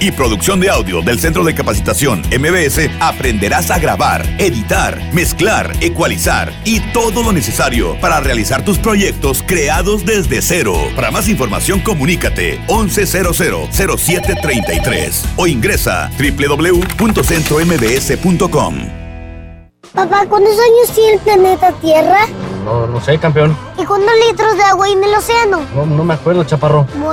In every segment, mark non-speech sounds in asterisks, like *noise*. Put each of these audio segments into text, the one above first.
y producción de audio del Centro de Capacitación MBS aprenderás a grabar, editar, mezclar, ecualizar y todo lo necesario para realizar tus proyectos creados desde cero. Para más información comunícate 11000733 o ingresa www.centrombs.com. Papá, ¿cuántos años tiene el planeta Tierra? No, no sé, campeón. ¿Y cuántos litros de agua hay en el océano? No, no me acuerdo, chaparro. Bueno,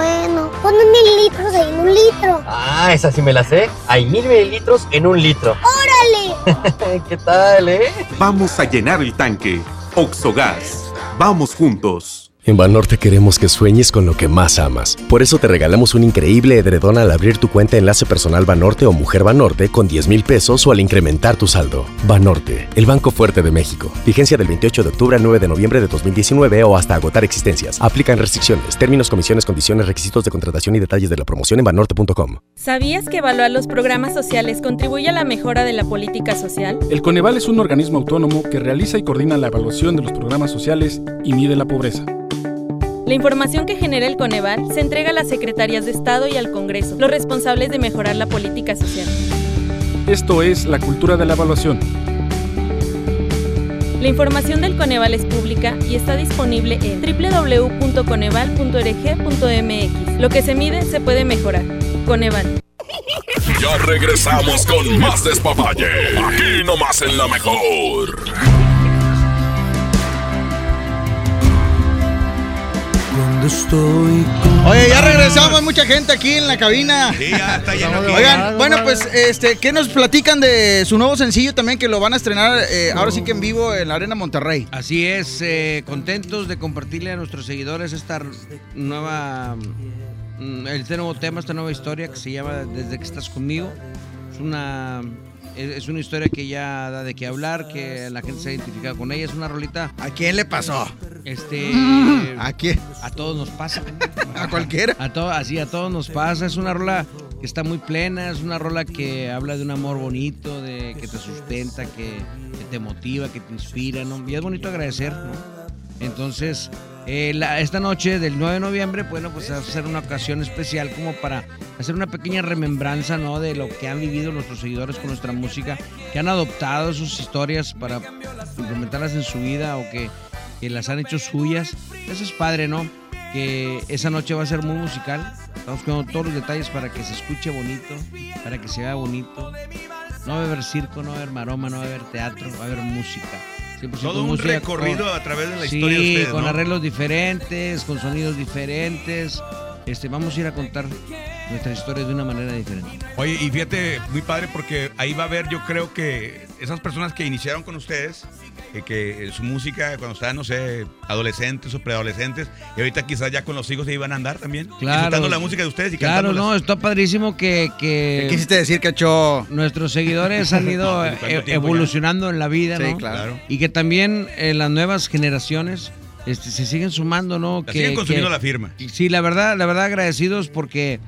Ah, esa sí me la sé. Hay mil mililitros en un litro. ¡Órale! *laughs* ¿Qué tal, eh? Vamos a llenar el tanque. Oxogas. Vamos juntos. En Banorte queremos que sueñes con lo que más amas. Por eso te regalamos un increíble edredón al abrir tu cuenta Enlace Personal Banorte o Mujer Banorte con 10 mil pesos o al incrementar tu saldo. Banorte, el Banco Fuerte de México. Vigencia del 28 de octubre al 9 de noviembre de 2019 o hasta agotar existencias. Aplican restricciones, términos, comisiones, condiciones, requisitos de contratación y detalles de la promoción en banorte.com. ¿Sabías que evaluar los programas sociales contribuye a la mejora de la política social? El Coneval es un organismo autónomo que realiza y coordina la evaluación de los programas sociales y mide la pobreza. La información que genera el Coneval se entrega a las secretarías de Estado y al Congreso, los responsables de mejorar la política social. Esto es la cultura de la evaluación. La información del Coneval es pública y está disponible en www.coneval.org.mx. Lo que se mide se puede mejorar. Coneval. Ya regresamos con más despapalle. Aquí nomás en la mejor. Cuando estoy Oye, ya regresamos, mucha gente aquí en la cabina. Sí, ya está lleno aquí. Oigan, bueno, pues, este, ¿qué nos platican de su nuevo sencillo también que lo van a estrenar eh, ahora sí que en vivo en la Arena Monterrey? Así es, eh, contentos de compartirle a nuestros seguidores esta nueva, mm, este nuevo tema, esta nueva historia que se llama Desde que estás conmigo. Es una, es una historia que ya da de qué hablar, que la gente se ha identificado con ella. Es una rolita. ¿A quién le pasó? Este, ¿A quién? A todos nos pasa. *laughs* ¿A cualquiera? A to- así a todos nos pasa. Es una rola que está muy plena, es una rola que habla de un amor bonito, de que te sustenta, que, que te motiva, que te inspira, ¿no? Y es bonito agradecer, ¿no? Entonces, eh, la- esta noche del 9 de noviembre, bueno, pues ser una ocasión especial como para hacer una pequeña remembranza, ¿no? De lo que han vivido nuestros seguidores con nuestra música, que han adoptado sus historias para implementarlas en su vida o que, las han hecho suyas. Eso es padre, ¿no? Que esa noche va a ser muy musical. Estamos cuidando todos los detalles para que se escuche bonito, para que se vea bonito. No va a haber circo, no va a haber maroma, no va a haber teatro, va a haber música. 100% Todo un música recorrido con- a través de la Sí, historia de ustedes, con ¿no? arreglos diferentes, con sonidos diferentes. Este, vamos a ir a contar nuestra historia de una manera diferente. Oye, y fíjate, muy padre porque ahí va a haber, yo creo que esas personas que iniciaron con ustedes, eh, que su música cuando estaban, no sé, adolescentes o preadolescentes, y ahorita quizás ya con los hijos se iban a andar también, disfrutando la música de ustedes y Claro, cantándolas. no, está padrísimo que, que ¿Qué quisiste decir, Cacho? nuestros seguidores han ido *laughs* No, eh, ¿cuánto tiempo evolucionando en la vida, Sí, ¿no? claro. Y que también eh, las nuevas generaciones este, se siguen sumando, ¿no? La que, siguen consumiendo que- la firma. Sí, la verdad, la verdad agradecidos porque,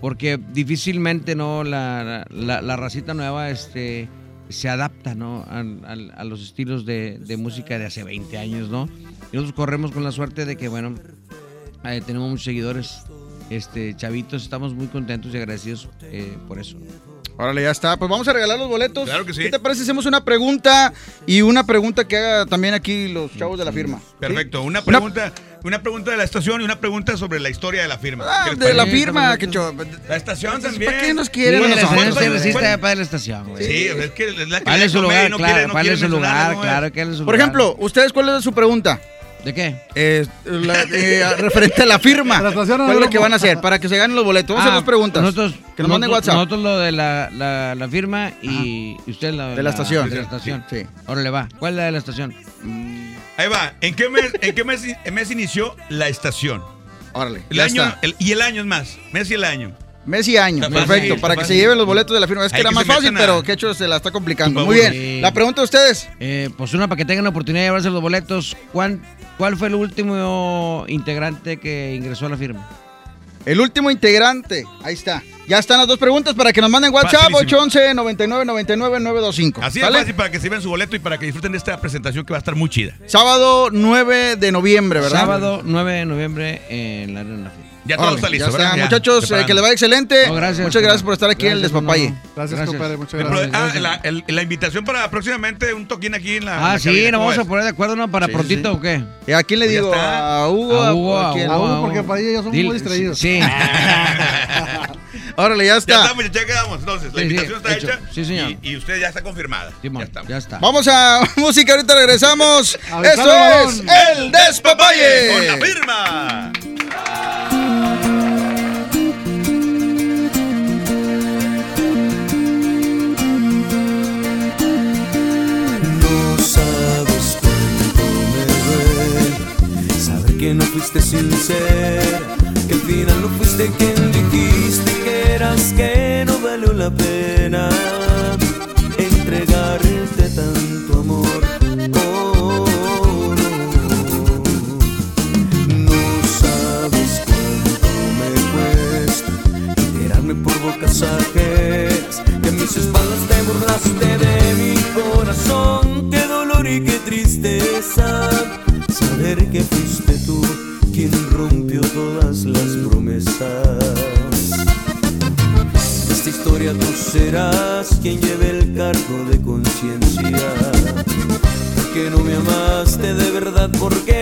porque difícilmente, ¿no? La, la, la racita nueva, este se adapta, ¿no? A, los estilos de, de música de hace 20 años, ¿no? Y nosotros corremos con la suerte de que, bueno, eh, tenemos muchos seguidores, este, chavitos, estamos muy contentos y agradecidos eh, por eso. Órale, ya está. Pues vamos a regalar los boletos. Claro que sí. ¿Qué te parece hacemos una pregunta y una pregunta que haga también aquí los chavos de la firma? ¿Sí? Perfecto, una pregunta Una pregunta de la estación y una pregunta sobre la historia de la firma. Ah, ¿Qué les de la firma, que cho- La estación también. ¿Para qué nos quieren? Sí, a la se resiste ¿Cuál- ya para la estación, güey. Sí, es que es la que su lugar, no claro, quiere, no su lugar, ¿no? claro que dale su Por lugar. ejemplo, ¿ustedes cuál es su pregunta? ¿De qué? Eh, la- eh, referente a la firma. *laughs* La estación no ¿Cuál es lo que van a hacer? Para que se ganen los boletos. Vamos a hacer Ah, dos preguntas. Nosotros, que nos manden WhatsApp. Nosotros lo de la, la, la firma y, y usted la De la estación. De la estación. Sí. Ahora le va. ¿Cuál es la de la estación? Ahí va. ¿En qué mes, en qué mes, mes inició la estación? Órale. El ya año, está. el- y el año es más. Mes y el año. Mes y año. Está Perfecto. para que se lleven los boletos de la firma. Es que Hay era que más fácil, a- pero que hecho se la está complicando. Muy bien. La pregunta de ustedes. Eh, pues una para que tengan la oportunidad de llevarse los boletos. ¿Cuán- ¿Cuál fue el último integrante que ingresó a la firma? El último integrante. Ahí está. Ya están las dos preguntas para que nos manden WhatsApp. Facilísimo. 811 99 99 925. Así ¿Sale? fácil para que se lleven su boleto y para que disfruten de esta presentación que va a estar muy chida. Sábado 9 de noviembre, ¿verdad? Sábado 9 de noviembre en la Arena Fiesta. Ya todo Órale, está listo, ya está. ¿verdad? Ya, Muchachos, eh, que les vaya excelente. No, gracias, Muchas gracias por estar aquí en el Gracias, Despapalle. Gracias, Gracias. compadre. Muchas El gracias. ah, la, el- la invitación para próximamente un toquín aquí en la. en Ah, la sí, cabina, nos ¿cómo vamos a ves? poner de acuerdo, ¿no? ¿Para Sí, prontito sí. o qué? ¿Y ¿A quién le Pues ya digo? está. ¿A Hugo? A Hugo, porque para ellos somos Dile- muy distraídos. Sí. *laughs* Órale, ya Ya está. estamos, ya quedamos. Entonces, la Sí, sí, invitación está hecho. hecha. Sí, señor. Y, y usted ya está confirmada. Simón, ya estamos. ya está. Vamos a *laughs* música, ahorita regresamos. *laughs* A Esto es balón. El Despapalle. Con la firma. Fuiste sincera, que al final no fuiste quien dijiste que eras, que no valió la pena entregarte tanto amor. Oh, no. No sabes cuánto me cuesta enterarme por bocas ajenas que mis espaldas te burlaste Porque no me amaste de verdad, porque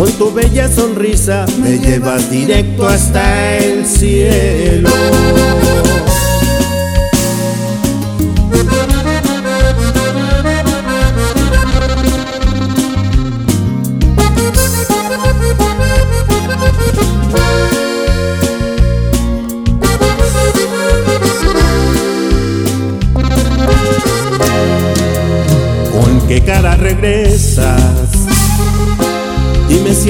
con tu bella sonrisa me llevas directo hasta el cielo. ¿Con qué cara regresas?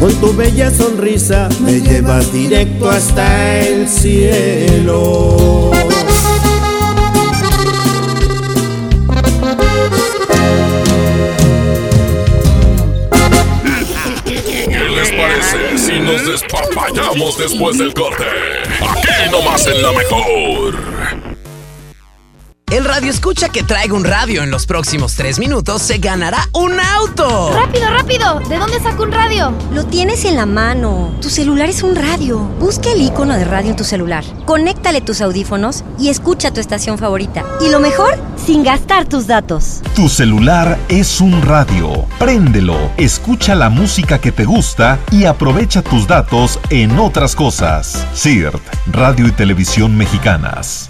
con tu bella sonrisa me llevas directo hasta el cielo. ¿Qué les parece si nos despapallamos después del corte? Aquí nomás en la mejor. El radio escucha que traiga un radio en los próximos tres minutos se ganará un auto. ¡Rápido, rápido! ¿De dónde saco un radio? Lo tienes en la mano. Tu celular es un radio. Busca el icono de radio en tu celular. Conéctale tus audífonos y escucha tu estación favorita. Y lo mejor, sin gastar tus datos. Tu celular es un radio. Préndelo, escucha la música que te gusta y aprovecha tus datos en otras cosas. CIRT, Radio y Televisión Mexicanas.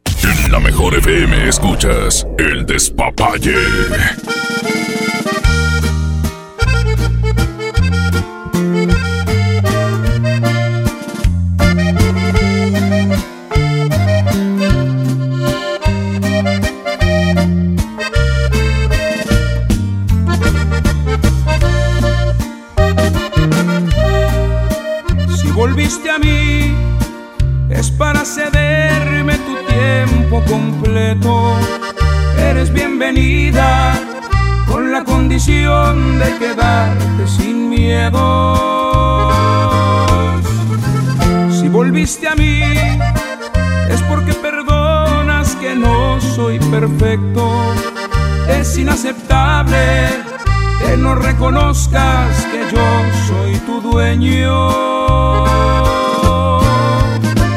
En la mejor FM escuchas el despapalle. De quedarte sin miedo. Si volviste a mí, es porque perdonas que no soy perfecto. Es inaceptable que no reconozcas que yo soy tu dueño.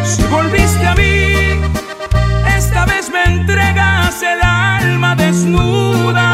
Si volviste a mí, esta vez me entregas el alma desnuda.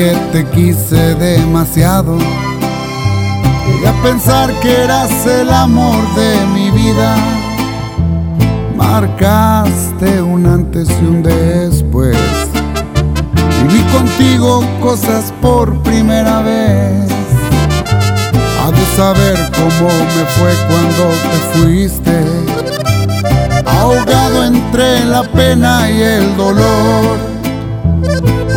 que te quise demasiado. Llegué a pensar que eras el amor de mi vida. Marcaste un antes y un después. Viví contigo cosas por primera vez. Ha de saber cómo me fue cuando te fuiste. Ahogado entre la pena y el dolor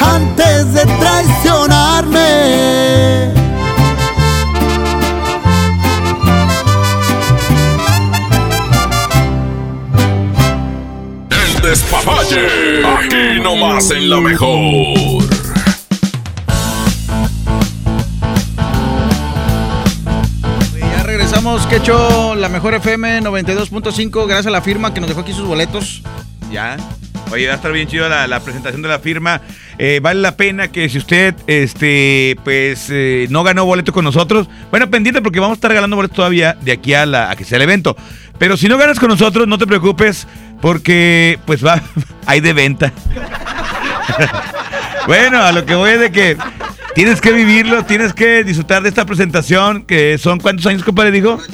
antes de traicionarme. El despapalle. Aquí nomás en la mejor. Ya regresamos, que hecho la mejor FM 92.5, gracias a la firma que nos dejó aquí sus boletos. Ya. Oye, va a estar bien chido la, la presentación de la firma. Eh, vale la pena que si usted este, pues, eh, no ganó boleto con nosotros, bueno, pendiente porque vamos a estar regalando boletos todavía de aquí a, la, a que sea el evento. Pero si no ganas con nosotros, no te preocupes porque pues va, *laughs* hay de venta. *laughs* bueno, a lo que voy es de que tienes que vivirlo, tienes que disfrutar de esta presentación, que son cuántos años, compadre, dijo. *laughs*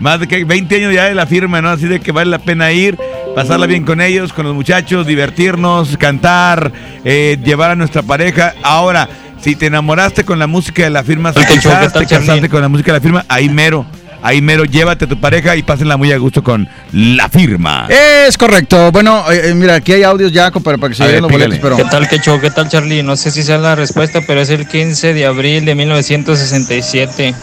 Más de que 20 años ya de la firma, ¿no? Así de que vale la pena ir, pasarla bien con ellos, con los muchachos, divertirnos, cantar, eh, llevar a nuestra pareja. Ahora, si te enamoraste con la música de la firma, si ¿Qué tal, te casaste con la música de la firma, ahí mero. Ahí mero, llévate a tu pareja y pásenla muy a gusto con la firma. Es correcto. Bueno, eh, eh, mira, aquí hay audios ya compadre, para que se vean los boletos, pero... ¿Qué tal, Quecho? ¿Qué tal, Charlie? No sé si sea la respuesta, pero es el 15 de abril de 1967.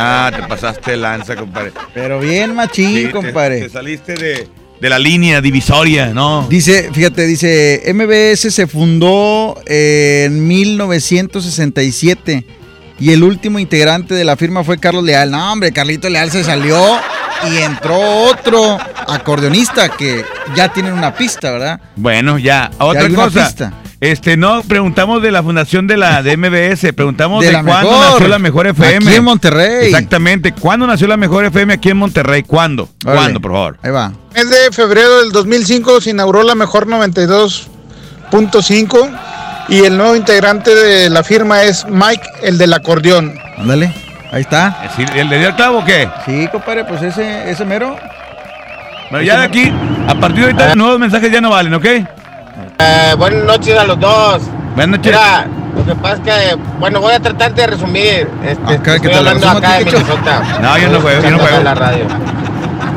Compadre. No, te pasaste lanza, compadre. Pero bien machín, Sí, compadre. te saliste de, de la línea divisoria, ¿no? Dice, fíjate, dice, MBS se fundó en 1967 y el último integrante de la firma fue Carlos Leal. No, hombre, Carlito Leal se salió y entró otro acordeonista que ya tienen una pista, ¿verdad? Bueno, ya. Otra hay una cosa. pista. Este, no, preguntamos de la fundación de la de MBS, preguntamos De cuándo mejor. nació la mejor FM. Aquí en Monterrey. Exactamente. ¿Cuándo nació la mejor FM aquí en Monterrey? ¿Cuándo? ¿Cuándo, por favor? Ahí va. mes de febrero del 2005 se inauguró la mejor 92.5 y el nuevo integrante de la firma es Mike, el del acordeón. Ándale, ahí está. ¿El de dio el clavo o qué? Sí, compadre, pues ese, ese mero. Bueno, ya de aquí, a partir de ahorita, nuevos mensajes ya no valen, ¿ok? Eh, buenas noches a los dos. Buenas noches. Mira, lo que pasa es que, bueno, voy a tratar de resumir. Este, estoy hablando acá de. Minnesota. No, yo no juego, yo no juego. la radio.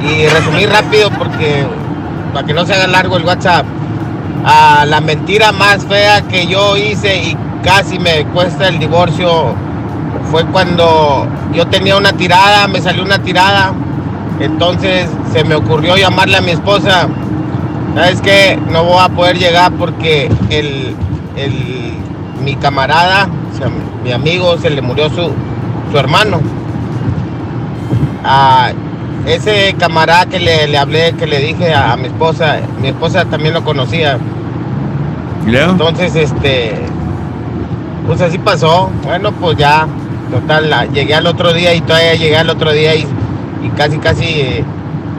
Y resumir rápido porque, para que no se haga largo el WhatsApp. Ah, la mentira más fea que yo hice y casi me cuesta el divorcio fue cuando yo tenía una tirada, me salió una tirada. Entonces se me ocurrió llamarle a mi esposa. ¿Sabes qué? No voy a poder llegar porque el, el- mi camarada, o sea, mi amigo, se le murió su, su hermano. Ah, ese camarada que le, le hablé, que le dije a, a mi esposa, mi esposa también lo conocía. Entonces, este, pues así pasó. Bueno, pues ya, total, la- llegué al otro día y todavía llegué al otro día y, y casi, casi, eh,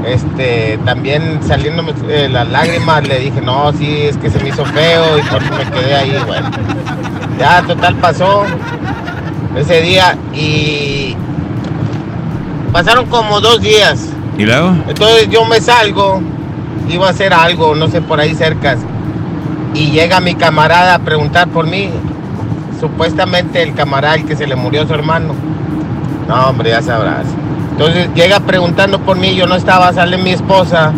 este, también saliéndome eh, las lágrimas, le dije, no, sí, es que se me hizo feo y por eso me quedé ahí, bueno. Ya, total, pasó ese día y pasaron como dos días. ¿Y luego? Entonces yo me salgo, iba a hacer algo, no sé, por ahí cerca. Y llega mi camarada a preguntar por mí. Supuestamente el camarada el que se le murió su hermano. No, hombre, ya sabrás. Entonces llega preguntando por mí, yo no estaba, sale mi esposa.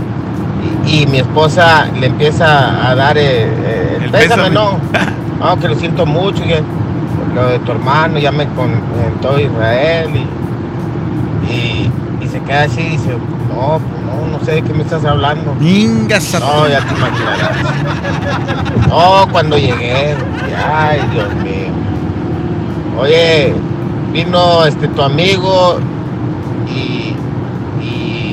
Y, y mi esposa le empieza a dar eh, eh, el pésame, pésame. no. *laughs* No, que lo siento mucho. que lo de tu hermano, ya me comentó Israel. Y, y, y se queda así y dice, no, pues no, no sé de qué me estás hablando. No, ya te imaginarás. No, cuando llegué, ay, Dios mío. Oye, vino este tu amigo y,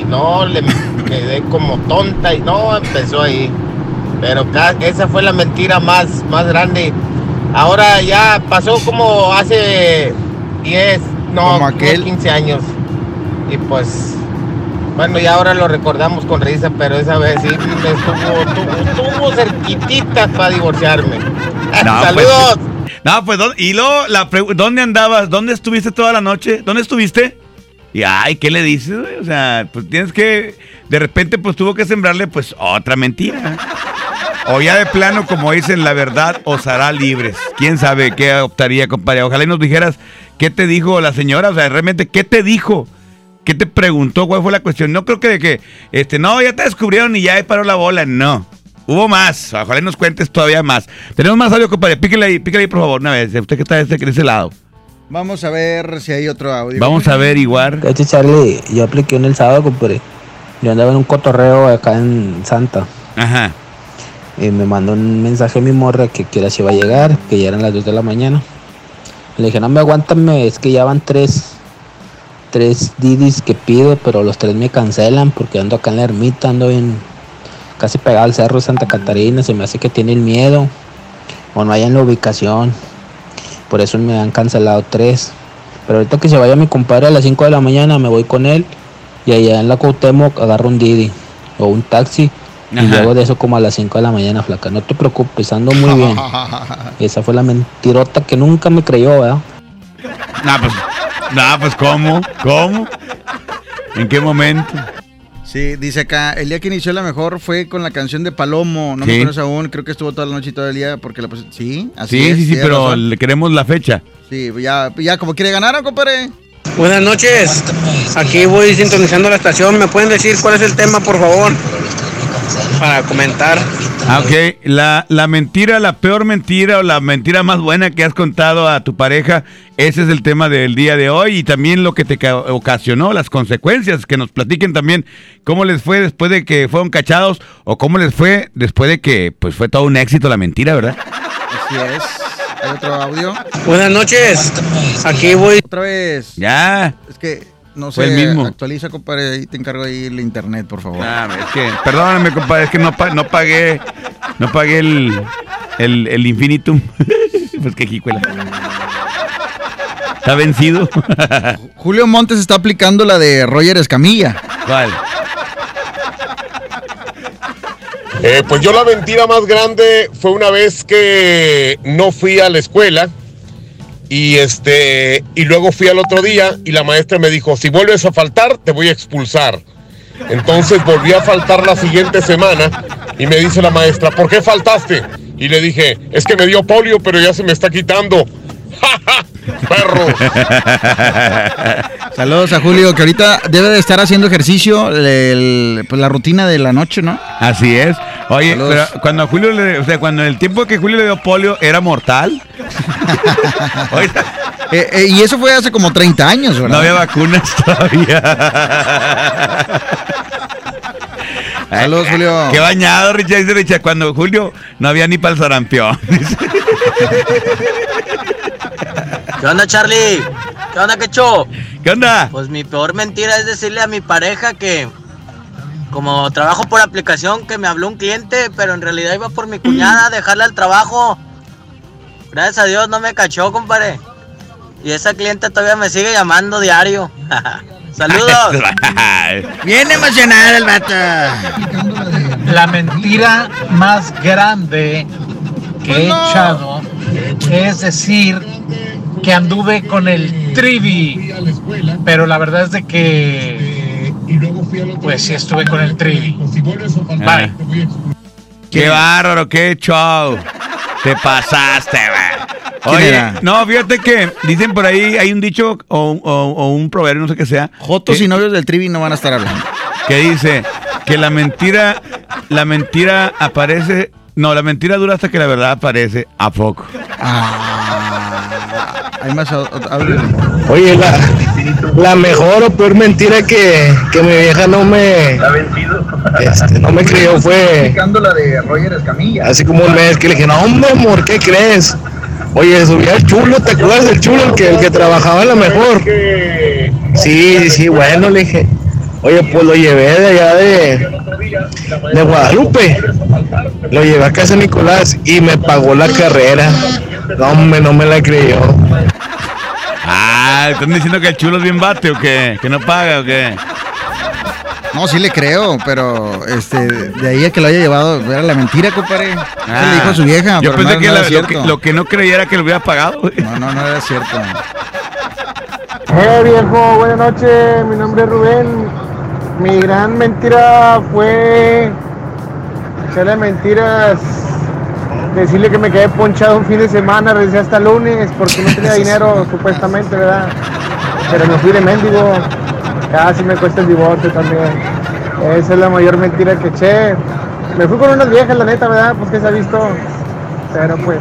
y no, le *laughs* quedé como tonta y no, empezó ahí. Pero esa fue la mentira más, más grande. Ahora ya pasó como hace 10, no, aquel. 15 años. Y pues Bueno, y ahora lo recordamos con risa, pero esa vez sí me estuvo, estuvo, estuvo cerquitita para divorciarme. *laughs* No, ¡Saludos! Pues, no, pues, ¿dó- y luego, la ¿dónde andabas? ¿Dónde estuviste toda la noche? ¿Dónde estuviste? Y, ay, ¿qué le dices? O sea, pues tienes que, de repente, pues tuvo que sembrarle, pues, otra mentira. O ya de plano, como dicen, la verdad os hará libres. ¿Quién sabe qué optaría, compadre? Ojalá y nos dijeras qué te dijo la señora, o sea, realmente, ¿qué te dijo? ¿Qué te preguntó? ¿Cuál fue la cuestión? No creo que de que, este, no, ya te descubrieron y ya ahí paró la bola. No. Hubo más. Ojalá y nos cuentes todavía más. Tenemos más audio, compadre. Píquele ahí, píquele ahí, por favor, una vez. Usted que está de ese, de ese lado. Vamos a ver si hay otro audio. Vamos a averiguar. Este Charlie, yo apliqué en el sábado, compadre. Yo andaba en un cotorreo acá en Santa. Ajá. Y me mandó un mensaje mi morra que quiera si va a llegar, que ya eran las 2 de la mañana. Le dije, no me aguántame, es que ya van tres, tres didis que pido, pero los tres me cancelan porque ando acá en la ermita, ando bien casi pegado al cerro de Santa Catarina, se me hace que tienen miedo o no hay en la ubicación. Por eso me han cancelado tres. Pero ahorita que se vaya mi compadre a las 5 de la mañana, me voy con él y allá en la Cuauhtémoc agarro un Didi o un taxi. Y Ajá. luego de eso como a las 5 de la mañana, flaca. No te preocupes, ando muy *laughs* bien. Esa fue la mentirota que nunca me creyó, ¿verdad? Nah, pues, nah, pues, ¿cómo? ¿Cómo? ¿En qué momento? Sí, dice acá, el día que inició la mejor fue con la canción de Palomo. No Sí. me conoces aún, creo que estuvo toda la noche y todo el día porque la puse- Sí, así Sí, es, sí, sí, pero razón. le queremos la fecha. Sí, ya, ya como quiere ganar, ¿no, compadre? Buenas noches. Aquí voy sintonizando la estación. ¿Me pueden decir cuál es el tema, por favor? Para comentar. Ah, ok. La, la mentira, la peor mentira o la mentira más buena que has contado a tu pareja, ese es el tema del día de hoy y también lo que te ca- ocasionó, las consecuencias, que nos platiquen también cómo les fue después de que fueron cachados o cómo les fue después de que pues fue todo un éxito la mentira, ¿verdad? Así es. ¿Hay otro audio? Buenas noches. Aquí voy. Otra vez. Ya. Es que no Fue sé. el mismo. Actualiza, compadre, ahí te encargo ahí el internet, por favor. Es que, perdóname, compadre, es que no, pa- no pagué, no pagué el, el, el infinitum. *laughs* pues que jicuela. Está vencido. *laughs* Julio Montes está aplicando la de Roger Escamilla. ¿Cuál? Eh, pues yo la mentira más grande fue una vez que no fui a la escuela y este y luego fui al otro día y la maestra me dijo si vuelves a faltar te voy a expulsar. Entonces volví a faltar la siguiente semana y me dice la maestra ¿por qué faltaste? Y le dije es que me dio polio pero ya se me está quitando. Perro. *laughs* Saludos a Julio, que ahorita debe de estar haciendo ejercicio, el- pues la rutina de la noche, ¿no? Así es. Oye, pero cuando a Julio le, o sea, cuando el tiempo que Julio le dio polio era mortal. *laughs* Eh, eh, y eso fue hace como 30 años, ¿verdad? No había vacunas todavía. Saludos, Julio. Qué bañado, Richard. Dice Richard, cuando Julio no había ni para el sarampión. ¿Qué onda, Charlie? ¿Qué onda, Quecho? ¿Qué onda? Pues mi peor mentira es decirle a mi pareja que, como trabajo por aplicación, que me habló un cliente, pero en realidad iba por mi cuñada a dejarle al trabajo. Gracias a Dios no me cachó, compadre. Y esa cliente todavía me sigue llamando diario. *laughs* Saludos. *laughs* Bien emocionado el vato. La mentira más grande que he echado es decir que anduve con el trivi. Pero la verdad es de que pues sí estuve con el trivi. Bye. Qué bárbaro, qué show. Te pasaste, güey. ¿Quién Oye, era? no, fíjate que dicen por ahí, hay un dicho o, o- o un proverbio, no sé qué sea. Jotos que- y novios del Trivi no van a estar hablando. que dice que la mentira, la mentira aparece, no, la mentira dura hasta que la verdad aparece. ¿A poco? Hay más au- au- audio. Oye, la, la mejor o peor mentira que, que mi vieja no me, este, no me creyó fue la de Roger Escamilla. hace como un mes que le dije, no hombre amor, ¿qué crees? Oye, subía el chulo, ¿te acuerdas del chulo el que, el que trabajaba en la mejor? Sí, sí, sí, bueno, le dije. Oye, pues lo llevé de allá de, de Guadalupe. Lo llevé a casa de Nicolás y me pagó la carrera. No, hombre, no me la creyó. Ah, ¿están diciendo que el chulo es bien bate o qué? ¿Que no paga o qué? No, sí le creo, pero este, de ahí a que lo haya llevado, era la mentira, compadre. Eso le dijo a su vieja. Ah. Yo pero pensé no- que, no la- era lo, que, lo que no creía era que lo hubiera pagado. güey. No, no, no era cierto. Eh, viejo, buenas noches. Mi nombre es Rubén. Mi gran mentira fue echarle mentiras, decirle que me quedé ponchado un fin de semana, regresé hasta el lunes porque no tenía *laughs* dinero, supuestamente, ¿verdad? Pero me fui de mendigo. Casi me cuesta el divorcio también. Esa es la mayor mentira que eché. Me fui con unas viejas, la neta, ¿verdad? Pues que se ha visto. Pero pues,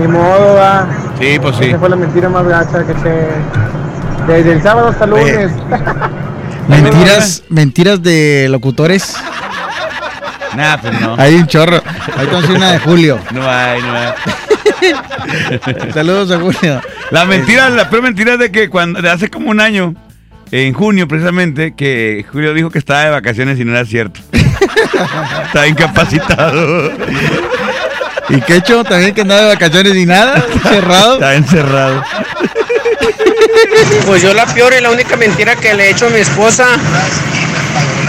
ni modo, va. Sí, pues sí. Esa fue la mentira más gacha que eché. Desde el sábado hasta el lunes. *laughs* Mentiras, mentiras de locutores. Nah, pues no. Hay un chorro. Ahí tenemos una de Julio. No hay, no hay. *laughs* Saludos a Julio. La mentira, la peor mentira es de que cuando de hace como un año, en junio precisamente, que Julio dijo que estaba de vacaciones y no era cierto. *laughs* estaba incapacitado. ¿Y qué hecho? También que andaba de vacaciones y nada. Cerrado. Estaba encerrado. Pues yo la peor y la única mentira que le he hecho a mi esposa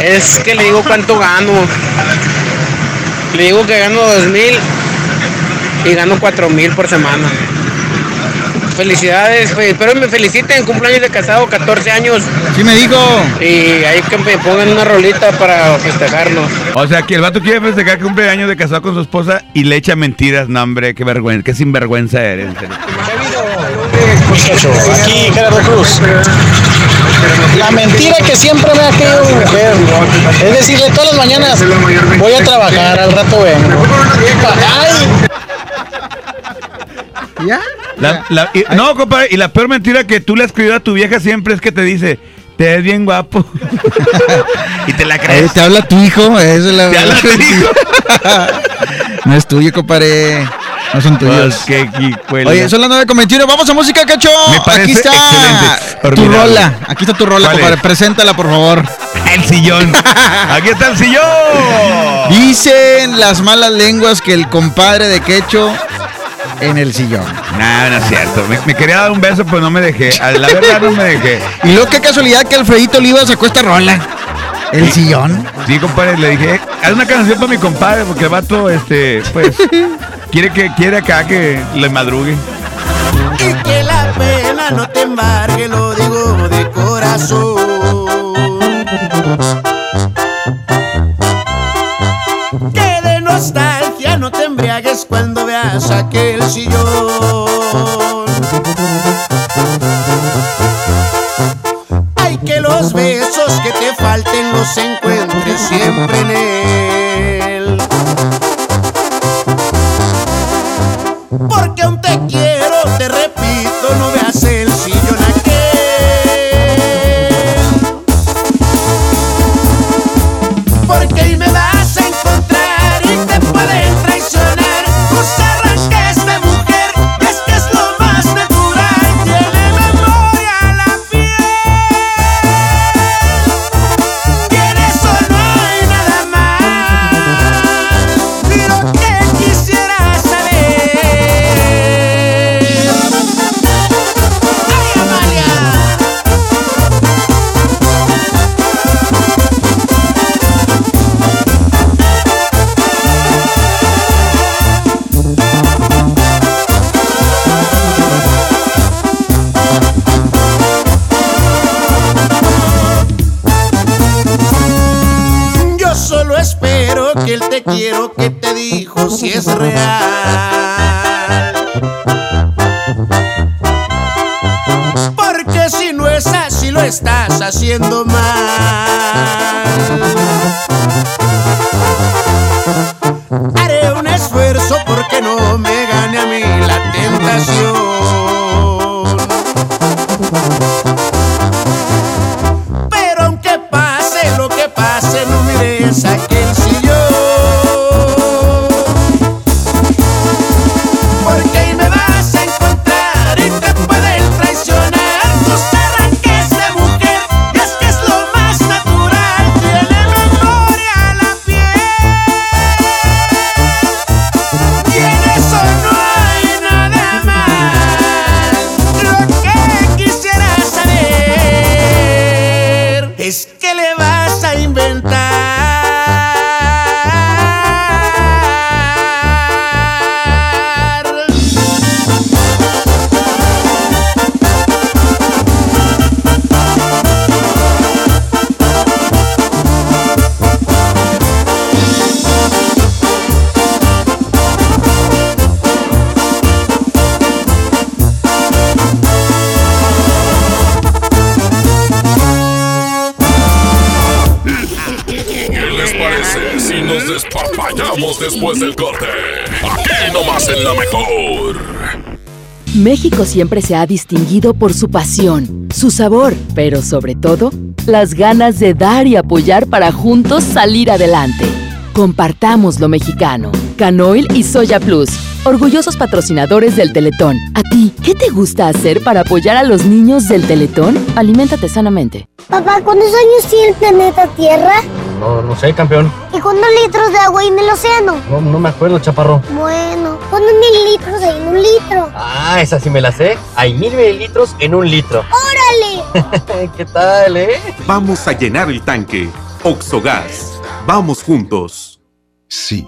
es que le digo cuánto gano. Le digo que gano dos mil y gano cuatro mil por semana. Felicidades, pues, espero me feliciten, cumpleaños de casado, 14 años. Sí me dijo. Y ahí que me pongan una rolita para festejarnos. O sea, que el vato quiere festejar que cumple años de casado con su esposa y le echa mentiras. No, hombre, qué vergüenza, qué sinvergüenza eres. Serio. Aquí Gerardo Cruz. La mentira que siempre me ha querido mujer es decirle todas las mañanas voy a trabajar, al rato vengo. Ay, ¿Ya? La- la- y- no, compadre, y la peor mentira que tú le has escrito a tu vieja siempre es que te dice, te ves bien guapo. *laughs* y te la crees. te habla tu hijo. Esa es la Te habla tu hijo. *laughs* no es tuyo, compadre. No son tuyos. Pues, qué. Oye, son las 9 con 21. Vamos a música, cacho. Me parece Aquí está excelente. tu rola. Aquí está tu rola, ¿Cuál compadre. es? Preséntala, por favor. El sillón. Aquí está el sillón. Dicen las malas lenguas que el compadre de Quecho en el sillón. No, no es cierto. Me, me quería dar un beso, pero no me dejé. La verdad no me dejé. Y luego qué casualidad que Alfredito Oliva sacó esta rola. El sillón. Sí, compadre, le dije, haz una canción para mi compadre, porque el vato, este, pues, quiere que quiere acá que le madrugue. Y que la pena no te embargue, lo digo de corazón. Que de nostalgia no te embriagues cuando veas aquel sillón. Hay que los besos que te falten los encuentres siempre en él. Porque aún te quiero, te es real. Porque si no es así lo estás haciendo mal. México siempre se ha distinguido por su pasión, su sabor, pero sobre todo, las ganas de dar y apoyar para juntos salir adelante. Compartamos lo mexicano. Canoil y Soya Plus, orgullosos patrocinadores del Teletón. ¿A ti qué te gusta hacer para apoyar a los niños del Teletón? Aliméntate sanamente. Papá, ¿cuántos años tiene el planeta Tierra? No, no sé, campeón. ¿Y cuántos litros de agua hay en el océano? No, no me acuerdo, chaparro. Bueno, ¿cuántos mililitros hay en un litro? Ah, esa sí me la sé. Hay mil mililitros en un litro. *laughs* ¡Órale! ¿Qué tal, eh? Vamos a llenar el tanque. Oxogas. Vamos juntos. Sí,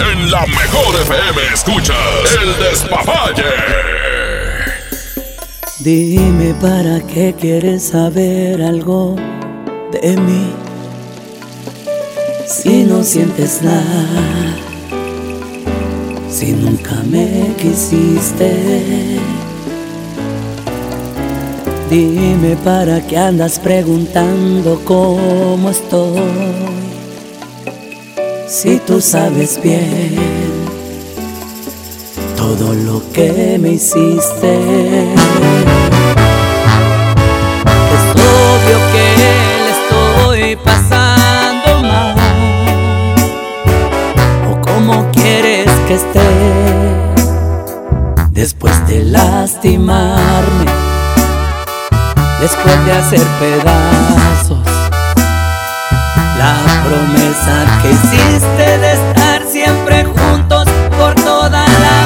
En la mejor FM escuchas el despapalle. Dime para qué quieres saber algo de mí. Si no sientes nada, si nunca me quisiste. Dime para qué andas preguntando cómo estoy. Si tú sabes bien todo lo que me hiciste. Es obvio que le estoy pasando mal. O cómo quieres que esté después de lastimarme, después de hacer pedazos. La promesa que hiciste de estar siempre juntos por toda la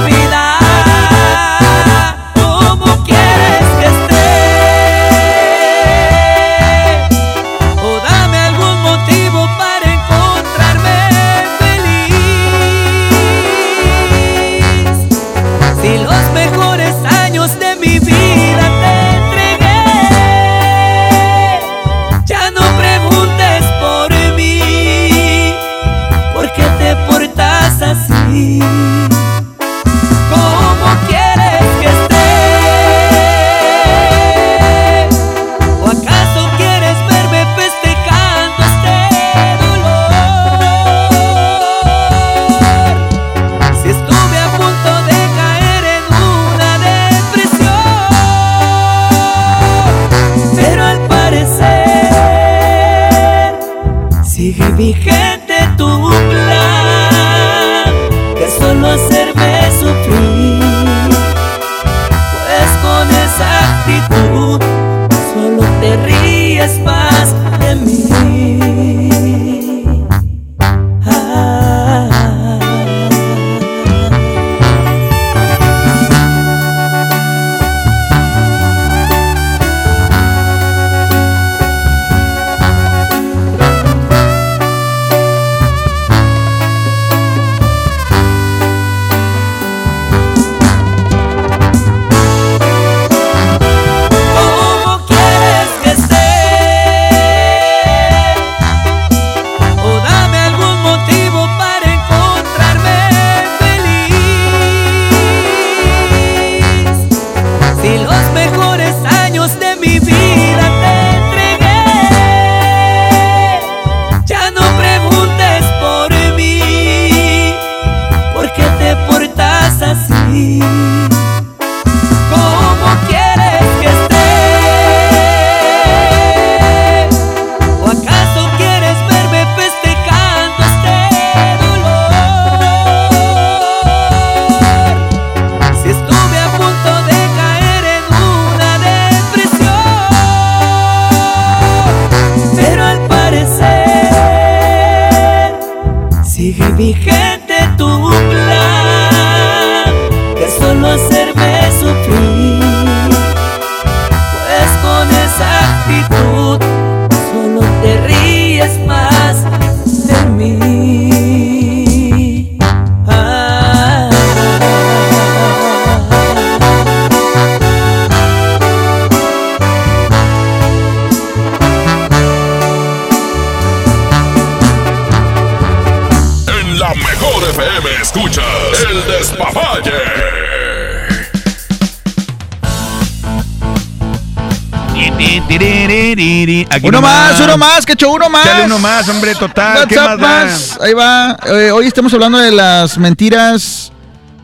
Aquí Uno más, uno más, que hecho uno más. Dale uno más, hombre, total. ¿Qué WhatsApp más da? Ahí va. Eh, hoy estamos hablando de las mentiras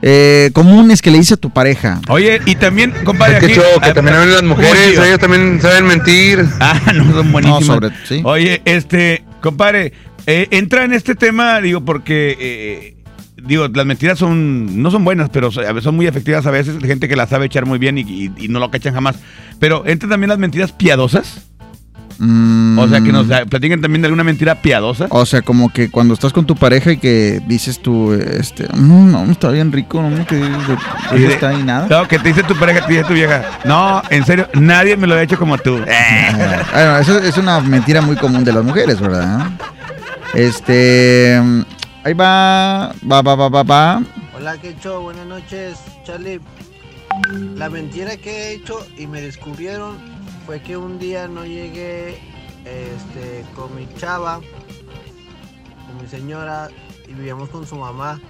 eh, comunes que le dice a tu pareja. Oye, y también, compadre, Es que aquí- show, que ah, también hablan las mujeres, ellas también saben mentir. Ah, *laughs* no, son buenísimas. No, sobre- sí. Oye, este, compadre, eh, entra en este tema, digo, porque, eh, digo, las mentiras son, no son buenas, pero so- a veces son muy efectivas a veces, gente que las sabe echar muy bien y, y- y no lo cachan jamás. Pero entran también las mentiras piadosas. O sea, que nos da- platiquen también de alguna mentira piadosa. O sea, como que cuando estás con tu pareja y que dices tú, este, "Mm, no, está bien rico, no, que que de- está ahí nada. No, que te dice tu pareja, te dice tu vieja. No, en serio, nadie me lo ha hecho como tú. *laughs* Eh. Bueno, eso es una mentira muy común de las mujeres, ¿verdad? Este, ahí va, va, va, va, va, va. Hola, ¿qué hecho? Buenas noches, Charlie. La mentira que he hecho y me descubrieron fue que un día no llegué este, con mi chava, con mi señora, y vivíamos con su mamá.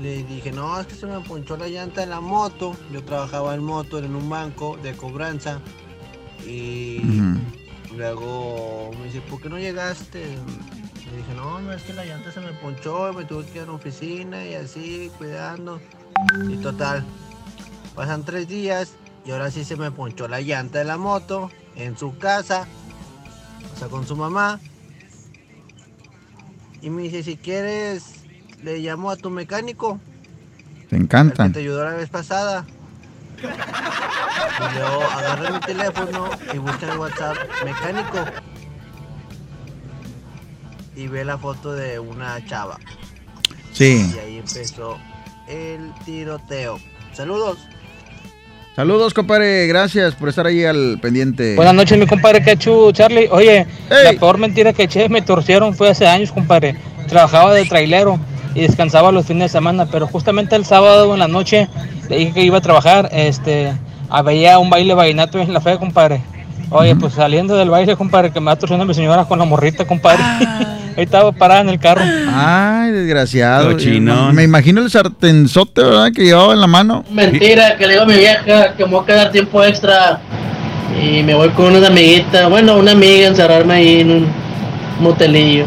Le dije, no, es que se me ponchó la llanta en la moto. Yo trabajaba en moto en un banco de cobranza. Y luego me dice, ¿por qué no llegaste? Le dije, no, no, es que la llanta se me ponchó y me tuve que ir a la oficina y así, cuidando. Y total, pasan tres días y ahora sí se me ponchó la llanta de la moto en su casa, o sea, con su mamá. Y me dice, si quieres, le llamo a tu mecánico, Te que encantan. te ayudó la vez pasada. Y luego agarré mi teléfono y busqué en WhatsApp mecánico. Y ve la foto de una chava. Sí. Y ahí empezó el tiroteo. Saludos. Saludos, compadre, gracias por estar ahí al pendiente. Buenas noches, mi compadre Cachu, Charlie. Oye, la peor mentira que eché, me torcieron, fue hace años, compadre. Trabajaba de trailero y descansaba los fines de semana, pero justamente el sábado en la noche le dije que iba a trabajar, este, a veía un baile vallenato en la fe, compadre. Oye, pues saliendo del baile, compadre, que me va torciendo mi señora con la morrita, compadre. Ahí estaba parada en el carro. Ay, desgraciado. Cochinón. Me imagino el sartenzote, ¿verdad? Que llevaba en la mano. Mentira, que le digo a mi vieja que me voy a quedar tiempo extra y me voy con una amiguita, bueno, una amiga, a encerrarme ahí en un motelillo.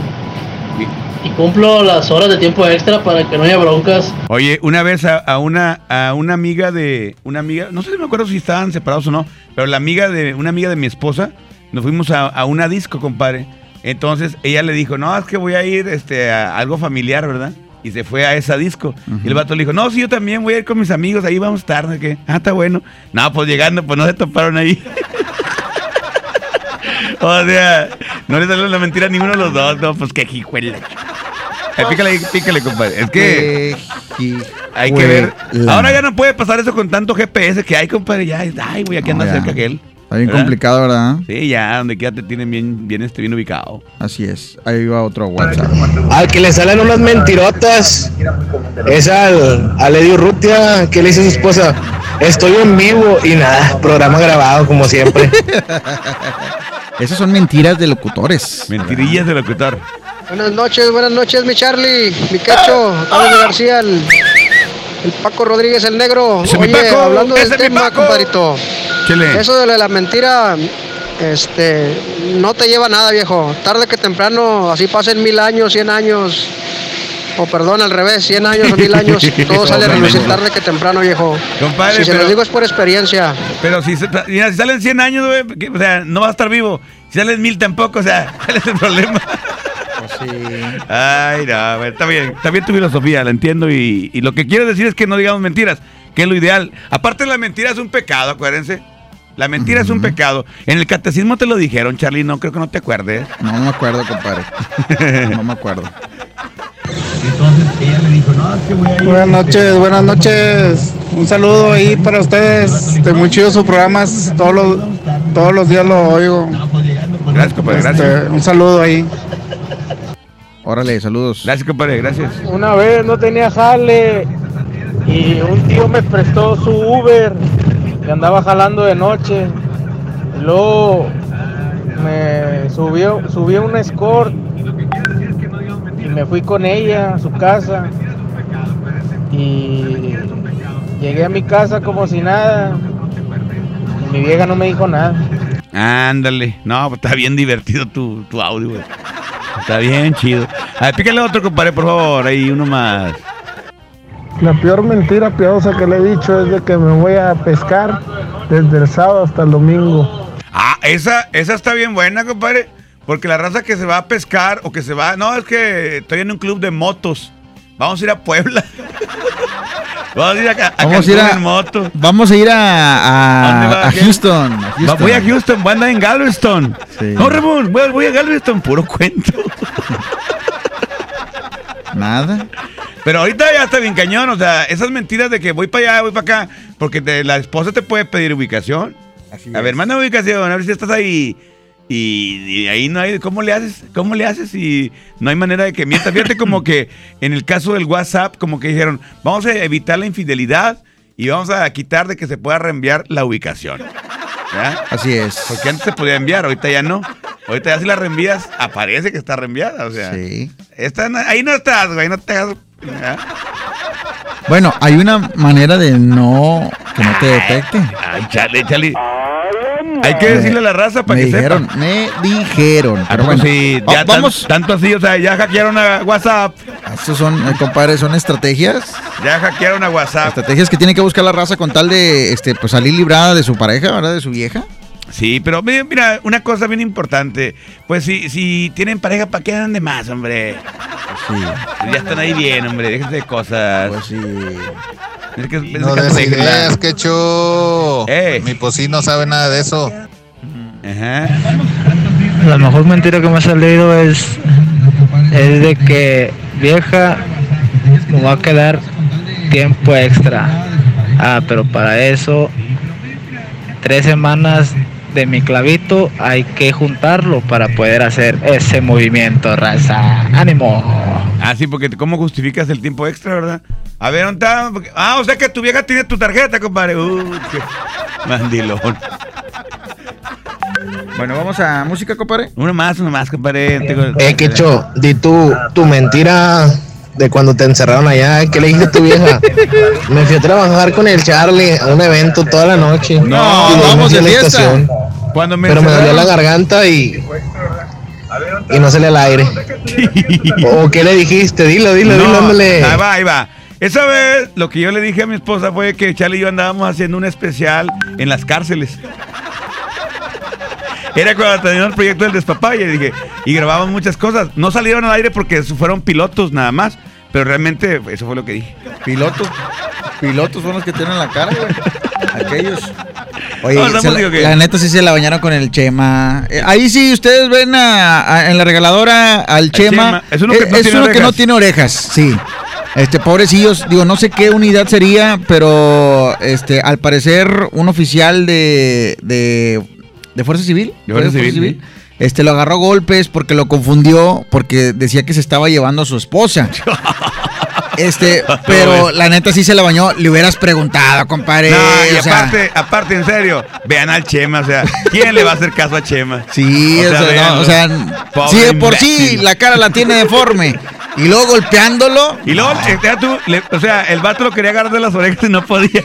Y cumplo las horas de tiempo extra para que no haya broncas. Oye, una vez a, a una a una amiga de una amiga, no sé si me acuerdo si estaban separados o no, pero la amiga de una amiga de mi esposa, nos fuimos a, a una disco, compadre. Entonces ella le dijo, no, es que voy a ir este, a algo familiar, ¿verdad? Y se fue a esa disco. Y el vato le dijo, no, sí, yo también voy a ir con mis amigos, ahí vamos tarde, que Ah, está bueno. No, pues llegando, pues no se toparon ahí. *laughs* o sea, no le salió la mentira a ninguno de los dos, no, pues qué jijuela. Eh, pícale, pícale, compadre. Es que hay que ver. Ahora ya no puede pasar eso con tanto GPS que hay, compadre. Ya, ay, güey, aquí anda No, cerca que él. Está bien ¿Verdad? complicado, ¿verdad? Sí, ya, donde quiera te tienen bien, bien, este, bien ubicado. Así es. Ahí va otro WhatsApp. Al que le salen unas mentirotas es al, al Eddie Rutia, que le dice a su esposa, estoy en vivo y nada, programa grabado como siempre. *laughs* Esas son mentiras de locutores. Mentirillas de locutor. Buenas noches, buenas noches, mi Charlie, mi Carlos de García, el, el Paco Rodríguez, el negro. Oye, Paco, hablando del ese es mi tema, Paco. compadrito. Eso de la mentira, este, no te lleva a nada, viejo. Tarde que temprano, así pasen mil años, cien años, o perdón, al revés, cien años o mil *laughs* años, todo sale a relucir tarde que temprano, viejo. Compadre, si se pero- los digo es por experiencia. Pero si, se- mira, si salen 100 años, güey, o sea, no va a estar vivo. Si salen mil tampoco, o sea, *laughs* ¿cuál es el problema? Ay, no, güey, está bien, está bien tu filosofía, la entiendo y, y lo que quiero decir es que no digamos mentiras, que es lo ideal. Aparte la mentira es un pecado, acuérdense. La mentira es un pecado. En el catecismo te lo dijeron, Charlie, no creo que no te acuerdes. No me acuerdo, compadre. *laughs* No me acuerdo. Buenas noches, buenas noches. Un saludo ahí para ustedes. De muy chido sus programas. Todos los, todos los días lo oigo. Gracias, compadre, Este, gracias. un saludo ahí. Órale, saludos. Gracias, compadre, gracias. Una vez no tenía jale y un tío me prestó su Uber que andaba jalando de noche. Luego me subió, subí un escort y me fui con ella a su casa. Y llegué a mi casa como si nada. Mi vieja no me dijo nada. Ándale. No, pues está bien divertido tu, tu audio. Está bien chido. A ver, pícale otro, compadre, por favor. Ahí uno más. La peor mentira piadosa que le he dicho es de que me voy a pescar desde el sábado hasta el domingo. Ah, esa, esa está bien buena, compadre. Porque la raza que se va a pescar o que se va. No, es que estoy en un club de motos. Vamos a ir a Puebla. *laughs* Vamos a ir a, a Vamos a ir a, en moto. vamos a, ir a, a-. Houston, Houston. voy a Houston, voy a andar en Galveston. No, Ramón, voy, voy a Galveston, puro cuento. Nada. Pero ahorita ya está bien cañón, o sea, esas mentiras de que voy para allá, voy para acá, porque te- la esposa te puede pedir ubicación. a ver, manda ubicación, a ver si estás ahí. Y, y ahí no hay, ¿cómo le haces? ¿Cómo le haces? Y no hay manera de que mientas. Fíjate como que en el caso del WhatsApp, como que dijeron, vamos a evitar la infidelidad y vamos a quitar de que se pueda reenviar la ubicación. ¿Ya? Así es. Porque antes se podía enviar, ahorita ya no. Ahorita ya si la reenvías, aparece que está reenviada. O sea, Sí. ahí no estás, güey, no te hagas. *laughs* Bueno, hay una manera de no que no te detecte. Ay, chale, chale. Hay que decirle a la raza para me que dijeron, sepa. me dijeron. Ah, Pero pues bueno, sí, va- ya vamos. tanto así, o sea, ya hackearon a WhatsApp. Estos son, eh, compadre, son estrategias. Ya hackearon a WhatsApp. Estrategias que tiene que buscar la raza con tal de este, pues, salir librada de su pareja, ¿verdad? De su vieja. Sí, pero mira, mira, una cosa bien importante. Pues si, si tienen pareja, ¿para qué andan de más, hombre? Sí. Ya están ahí bien, hombre, déjense de cosas. Pues sí. Es que, es No des ideas, que hecho. Eh. Mi posí no sabe nada de eso. Ajá. *laughs* La mejor mentira que me ha salido es, es de que vieja me va a quedar tiempo extra. Ah, pero para eso tres semanas de mi clavito hay que juntarlo para poder hacer ese movimiento, raza. ¡Ánimo! Ah, sí, porque ¿cómo justificas el tiempo extra, verdad? A ver, ¿dónde está? Porque- Ah, o sea que tu vieja tiene tu tarjeta, compadre. Uh, qué mandilón. Bueno, vamos a música, compadre. Uno más, uno más, compadre. Eh, Quecho, di tu, tu mentira de cuando te encerraron allá. ¿Qué le dijiste a tu vieja? Me fui a trabajar con el Charlie a un evento toda la noche. No, Y vamos de la fiesta. estación. Cuando me Pero me encerraron- la garganta y. Y no salía el aire. *laughs* ¿O qué le dijiste? Dilo, dilo, No, dilo, ándale. Ahí va, ahí va. Esa vez lo que yo le dije a mi esposa fue que Charlie y yo andábamos haciendo un especial en las cárceles. Era cuando teníamos el proyecto del despapalle, dije, y grabamos muchas cosas. No salieron al aire porque fueron pilotos nada más, pero realmente eso fue lo que dije. Pilotos. Pilotos son los que tienen la cara, güey. Aquellos. Oye, No, la, la neta sí se la bañaron con el Chema. Eh, ahí sí, ustedes ven a- a- en la regaladora al Chema. Chema. Es uno que Eh, no tiene uno que orejas. no tiene orejas, sí. Este, pobrecillos, digo, no sé qué unidad sería, pero este, al parecer un oficial de, de, de Fuerza Civil. De Fuerza ¿Fue Civil, Este, lo agarró a golpes porque lo confundió, porque decía que se estaba llevando a su esposa. *laughs* Este, pero la neta sí se la bañó. Le hubieras preguntado, compadre. No, y sea, aparte, aparte, en serio, vean al Chema, o sea, ¿quién le va a hacer caso a Chema? Sí, o sea, no, o sea, sí, de por sí la cara la tiene deforme. Y luego golpeándolo. Y luego, eh, deja tú, le- o sea, el vato lo quería agarrar de las orejas y no podía. *laughs*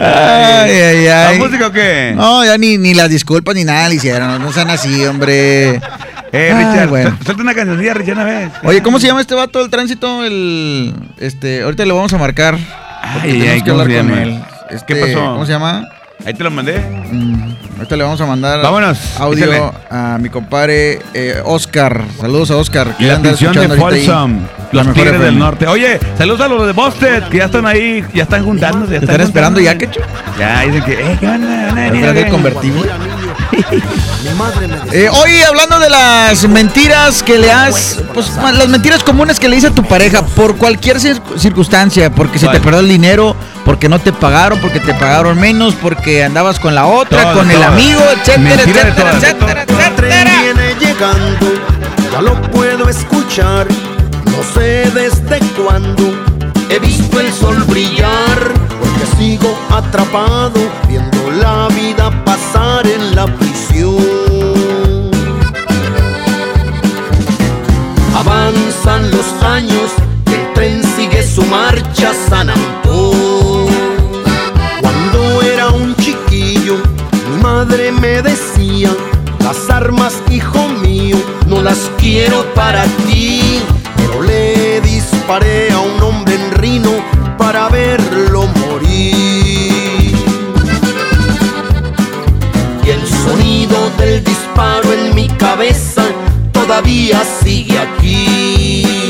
Ay, ay, ay. ¿La música o qué? No, ya ni, ni las disculpas ni nada le hicieron. No sean así, hombre. Eh, Richard, bueno. su- *laughs* suelta una cancioncilla, Richard, una vez. Oye, ¿cómo se llama este vato del tránsito? El, este, ahorita le vamos a marcar. Ay, ay, que ¿cómo hablar se con llama? él. ¿Qué Este, pasó? ¿Cómo se llama? Ahí te lo mandé. Mm, ahorita le vamos a mandar Vámonos, audio échale. a mi compadre eh, Oscar. Saludos a Oscar. Y la de Folsom, los Tigres del. Norte. Oye, saludos a los de Boston, que ya están ahí, ya están juntándose. ya ¿Te están esperando ya, juntándose. Ya, dicen que, eh, ¿qué onda? ¿Van a venir ¿Van a convertible? Eh, hablando de las mentiras que le has, pues las mentiras comunes que le dice a tu pareja por cualquier cir- circunstancia, porque se te perdió el dinero, porque no te pagaron, porque te pagaron menos, porque andabas con la otra, con el amigo, etcétera, Mentira etcétera, etcétera, tren etcétera. viene llegando, ya lo puedo escuchar. No sé desde cuándo he visto el sol brillar, sigo atrapado viendo la vida pasar en la prisión. Avanzan los años, el tren sigue su marcha San Antón. Cuando era un chiquillo, mi madre me decía, las armas, hijo mío, no las quiero para ti. Pero le disparé a un hombre en Rino para verlo morir. Y el sonido del disparo en mi cabeza todavía sigue aquí.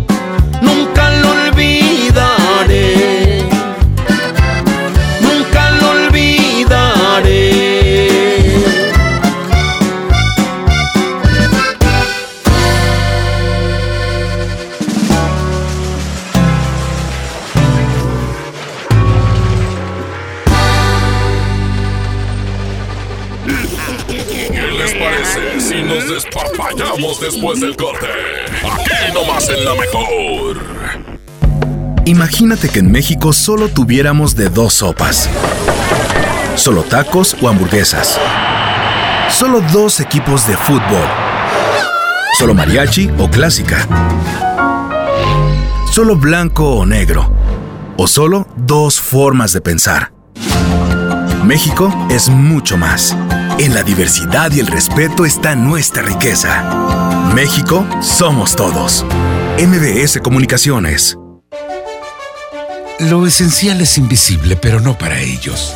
después del corte? Aquí nomás en la mejor. Imagínate que en México solo tuviéramos de dos sopas. Solo tacos o hamburguesas. Solo dos equipos de fútbol. Solo mariachi o clásica. Solo blanco o negro. O solo dos formas de pensar. México es mucho más. En la diversidad y el respeto está nuestra riqueza. México somos todos. MBS Comunicaciones. Lo esencial es invisible, pero no para ellos.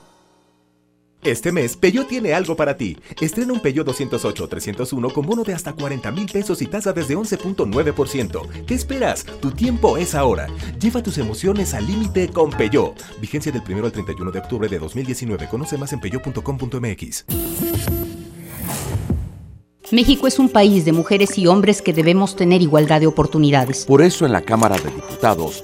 Este mes, Peyo tiene algo para ti. Estrena un Peyo 208-301 con bono de hasta 40 mil pesos y tasa desde 11.9%. ¿Qué esperas? Tu tiempo es ahora. Lleva tus emociones al límite con Peyo. Vigencia del 1 al 31 de octubre de 2019. Conoce más en peyo.com.mx. México es un país de mujeres y hombres que debemos tener igualdad de oportunidades. Por eso en la Cámara de Diputados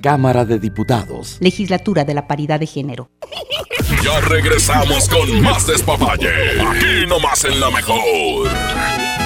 Cámara de Diputados. Legislatura de la Paridad de Género. Ya regresamos con más despapalle. Aquí nomás en la mejor.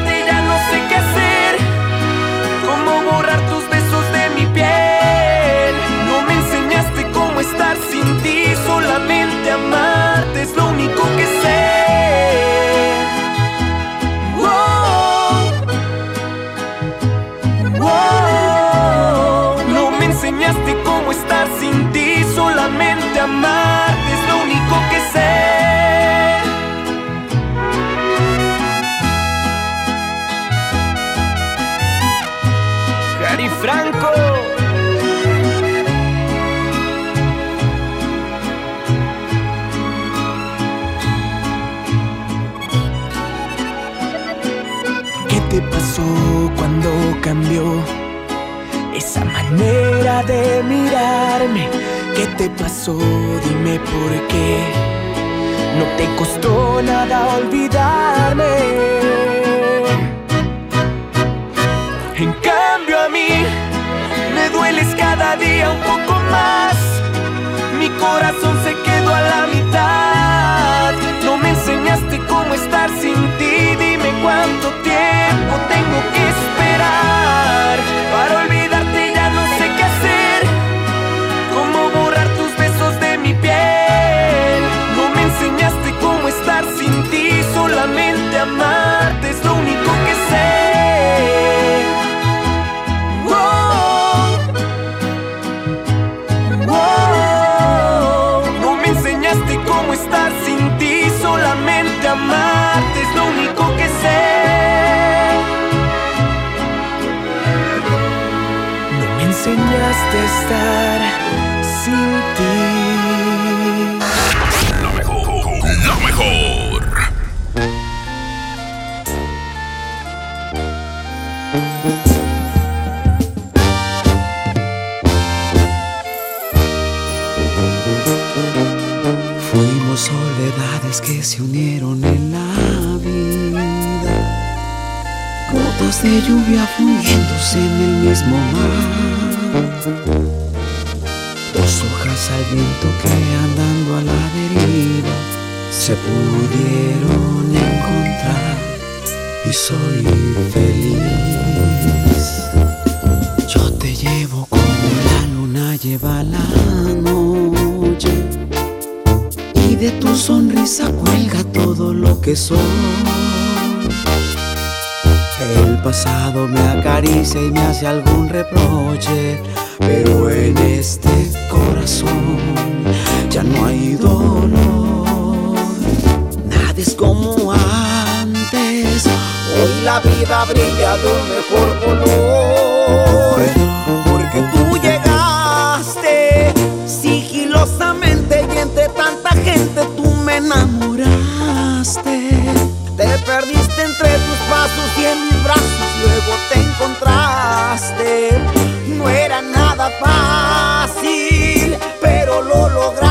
Solamente cuando cambió esa manera de mirarme? ¿Qué te pasó? Dime por qué. No te costó nada olvidarme. En cambio a mí me dueles cada día un poco más. Mi corazón se quedó a la mitad. No me enseñaste cómo estar sin ti. Cuánto tiempo tengo que esperar. Para olvidarte estar sin ti. La mejor. La mejor. Fuimos soledades que se unieron en la vida, gotas de lluvia fundiéndose en el mismo mar, hojas al viento que andando a la deriva se pudieron encontrar y soy feliz. Yo te llevo como la luna lleva la noche y de tu sonrisa cuelga todo lo que soy. El pasado me acaricia y me hace algún reproche, pero en este corazón ya no hay dolor. Nada es como antes, hoy la vida brilla de un mejor color. Porque tú llegaste sigilosamente y entre tanta gente tú me enamoraste. Te perdiste entre tus pasos y en mis brazos luego te encontraste. No era nada fácil, pero lo lograste.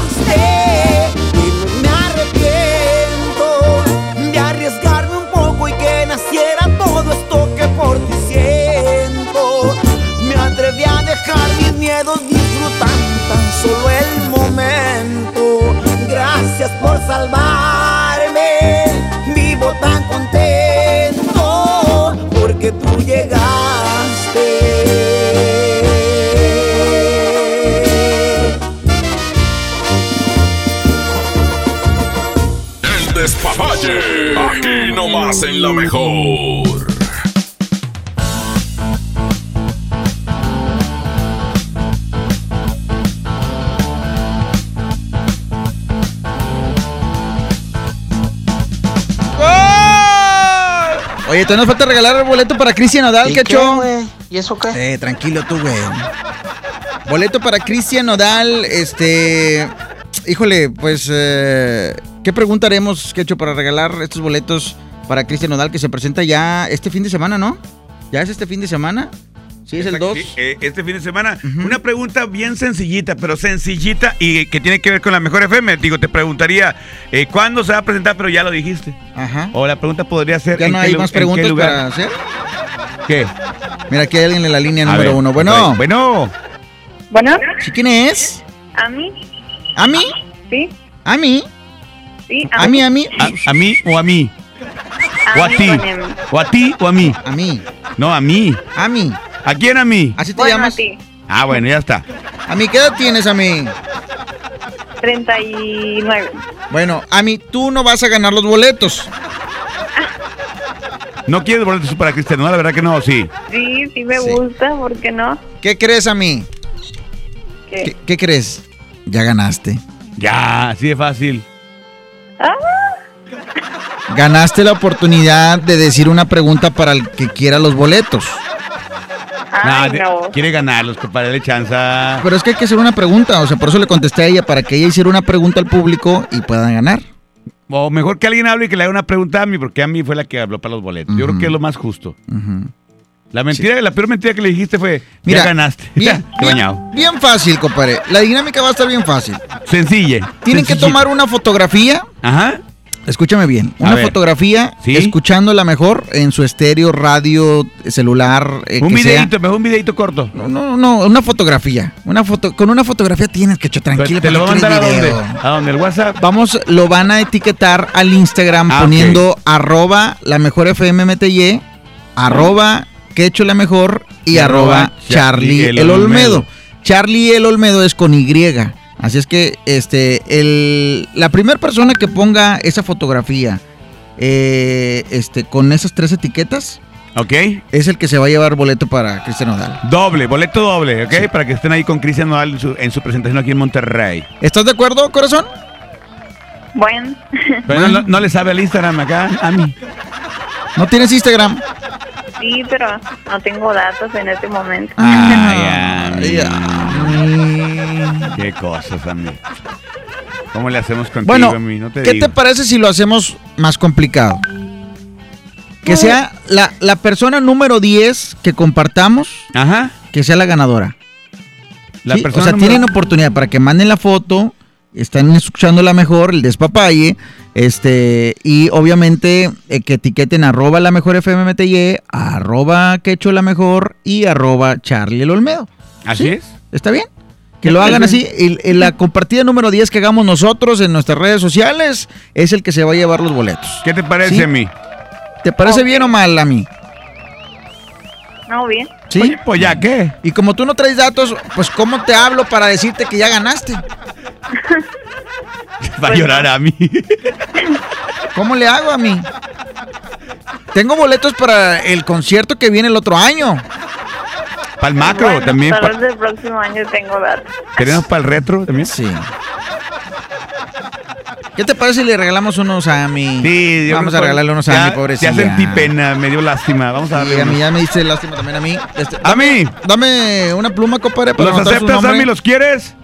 Mis miedos disfrutando tan solo el momento. Gracias por salvarme, vivo tan contento porque tú llegaste. El despapalle. Aquí nomás en la mejor. Oye, todavía nos falta regalar el boleto para Cristian Nodal, ¿Y ¿qué qué, hecho? güey? ¿Y eso qué? Eh, tranquilo tú, güey. Boleto para Cristian Nodal, este... Híjole, pues... eh, ¿Qué pregunta haremos, Quecho, para regalar estos boletos para Cristian Nodal que se presenta ya este fin de semana, ¿no? ¿Ya es este fin de semana? Sí, es el 2. Sí, eh, este fin de semana. Una pregunta bien sencillita, pero sencillita y que tiene que ver con la mejor FM. Digo, te preguntaría, eh, ¿cuándo se va a presentar? Pero ya lo dijiste. Ajá. O la pregunta podría ser. ¿Ya ¿en no hay más preguntas lugar? para hacer? ¿Qué? Mira, aquí hay alguien en la línea A número ver, uno. Bueno. Bueno. Bueno. ¿Sí, ¿Quién es? ¿A mí? ¿A mí? Sí. ¿A mí? Sí, ¿A mí, a mí? ¿A, a mí o a mí? ¿O a mí ti? ¿O a ti o a mí? A mí. No, a mí. A mí. ¿A quién a mí? ¿Así te Bueno, llamas? a ti. Ah, bueno, ya está. ¿A mí qué edad tienes, a mí? 39. Bueno, a mí tú no vas a ganar los boletos. ¿No quieres boletos para Cristian? No, la verdad que no, sí. Sí, sí me gusta, ¿por qué no? ¿Qué crees a mí? ¿Qué? ¿Qué, qué crees? Ya ganaste. Ya, así de fácil. Ah, Ganaste la oportunidad de decir una pregunta para el que quiera los boletos. Ay, de- no. Quiere ganarlos, compadre, dale chanza. Pero es que hay que hacer una pregunta, o sea, por eso le contesté a ella, para que ella hiciera una pregunta al público y puedan ganar. O mejor que alguien hable y que le haga una pregunta a mí, porque a mí fue la que habló para los boletos. Yo creo que es lo más justo. La mentira, la peor mentira que le dijiste fue, Mira, ya ganaste. *laughs* bien, Qué bañado. Bien fácil, compadre. La dinámica va a estar bien fácil. Sencilla. Tienen que tomar una fotografía Ajá. Escúchame bien. A Una ver. fotografía, ¿Sí? escuchándola mejor en su estéreo, radio, celular. eh, un que sea. videito, mejor un videito corto. No, no, no, una fotografía. Una foto, con una fotografía tienes que echar tranquilo. ¿Te lo a ¿para qué mandar a dónde? ¿A dónde? ¿El WhatsApp? Vamos, lo van a etiquetar al Instagram Ah, poniendo arroba la mejor FMMTY, arroba quecho la mejor y, Y arroba arroba Charlie el Olmedo. Olmedo. Charlie el Olmedo es con Y. Así es que este, el, la primera persona que ponga esa fotografía eh, este, con esas tres etiquetas Ok. es el que se va a llevar boleto para Cristian Nodal. Doble, boleto doble, ¿ok? Para que estén ahí con Cristian Nodal en su, en su presentación aquí en Monterrey. ¿Estás de acuerdo, corazón? Bueno, Pero no, no le sabe al Instagram acá, a mí. ¿No tienes Instagram? Sí, pero no tengo datos en este momento. Ay, *laughs* Qué cosas, a mí. ¿Cómo le hacemos contigo, Bueno, a mí? No te ¿qué digo. te parece si lo hacemos más complicado? Que sea la, la persona número 10 que compartamos, que sea la ganadora. La Sí, persona o sea, número- tienen oportunidad para que manden la foto, están escuchándola mejor, el despapalle, este, y obviamente eh, que etiqueten arroba la mejor FMMTY, arroba quecho la mejor y arroba Charlie el Olmedo. ¿Así ¿Sí? es? ¿Está bien? Que lo hagan así. Y, y la compartida número 10 que hagamos nosotros en nuestras redes sociales es el que se va a llevar los boletos. ¿Qué te parece ¿Sí? a mí? ¿Te parece bien o mal a mí? No, bien. ¿Sí? pues ya, ¿qué? Y como tú no traes datos, pues ¿cómo te hablo para decirte que ya ganaste? *laughs* Va a llorar a mí. *laughs* ¿Cómo le hago a mí? Tengo boletos para el concierto que viene el otro año. Para el macro Bueno, también. Tal pa- vez del próximo año tengo datos. ¿Tenemos para el retro también? Sí. ¿Qué te parece si le regalamos unos a mi? Sí, yo Vamos a regalarle unos ya- a mi pobrecilla. Ya sentí pena, me dio lástima. Vamos a darle. Sí, a mí ya me diste lástima también a mí. Este, A mí. Dame una pluma, compadre, para ¿Los aceptas. Sammy? ¿Los quieres?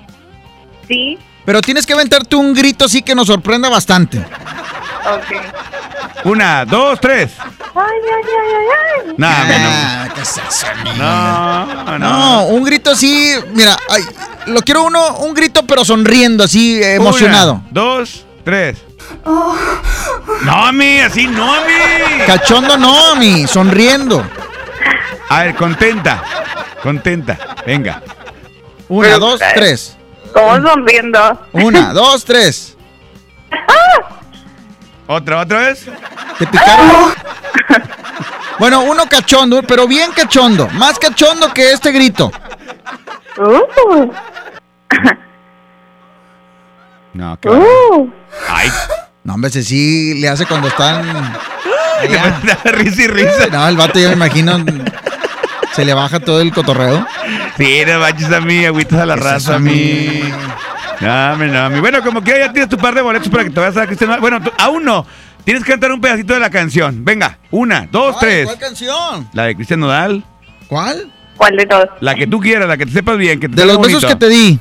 Sí, Pero tienes que aventarte un grito así que nos sorprenda bastante. ok. Una, dos, tres. Ay, ay, ay, ay, ay. No, Ah, ¿qué es eso, amigo? no, no, No, un grito así, mira, ay, lo quiero uno, un grito pero sonriendo, así emocionado. Una, dos, tres. No, a mí, así no, a mí. Cachondo no, mi, sonriendo. A ver, contenta. Contenta. Venga. Una, Pero, dos, eh, tres. ¿Cómo sonriendo? Una, *laughs* dos, tres. ¿Otra, otra vez? ¿Te picaron? Bueno, uno cachondo, pero bien cachondo. Más cachondo que este grito. Uh, No, qué uh. Ay. No, hombre, ese sí le hace cuando están. *laughs* allá. risa y risa. No, el vato yo me imagino. Se le baja todo el cotorreo. Sí, no manches a mí, agüitas a la ¿Qué es raza a mí. No, hombre, no, mi. Bueno, como que ya tienes tu par de boletos para que te vayas a Cristian. Bueno, tú- aún no. Tienes que cantar un pedacito de la canción. Venga, una, dos, Ay, tres. ¿Cuál canción? La de Cristian Nodal. ¿Cuál? ¿Cuál de todos? La que tú quieras, la que te sepas bien. Que te De los besos bonito. que te di.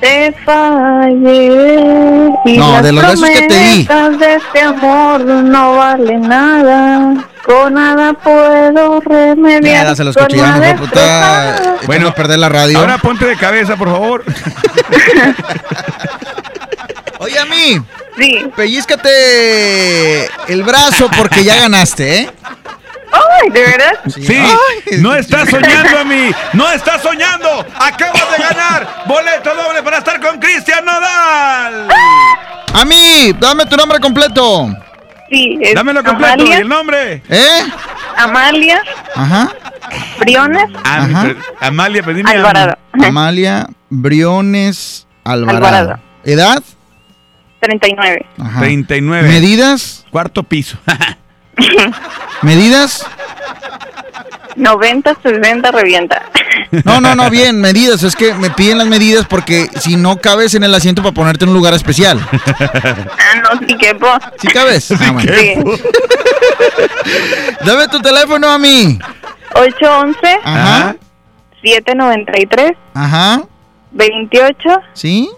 Te fallé. Y No, las de los besos que te di. de este amor no valen nada. Con nada puedo remediar. Con escuché, ya una mejor, puta. Bueno, perder la radio. Ahora ponte de cabeza, por favor. *laughs* Oye, a mí. Sí. Pellízcate el brazo porque ya ganaste, ¿eh? Ay, ¿de verdad? Sí, no estás soñando a mí, no estás soñando. Acabas de ganar boleto doble para estar con Cristian Nodal. A mí, dame tu nombre completo. Sí, es Dámelo completo y Amalia, el nombre. ¿Eh? Amalia Ajá. Briones Ah, Ajá. Amalia, pues dime. Alvarado. Amalia Briones Alvarado. Alvarado. ¿Edad? 39. Ajá. 39. ¿Medidas? Cuarto piso. *laughs* ¿Medidas? 90, 60, revienta. No, no, no, bien, medidas. Es que me piden las medidas porque si no cabes en el asiento para ponerte en un lugar especial. Ah, no, sí quepo. ¿Sí cabes? Ah, bueno. Sí. Dame tu teléfono a mí. 811 Ajá. 793 Ajá. 28 ¿Sí?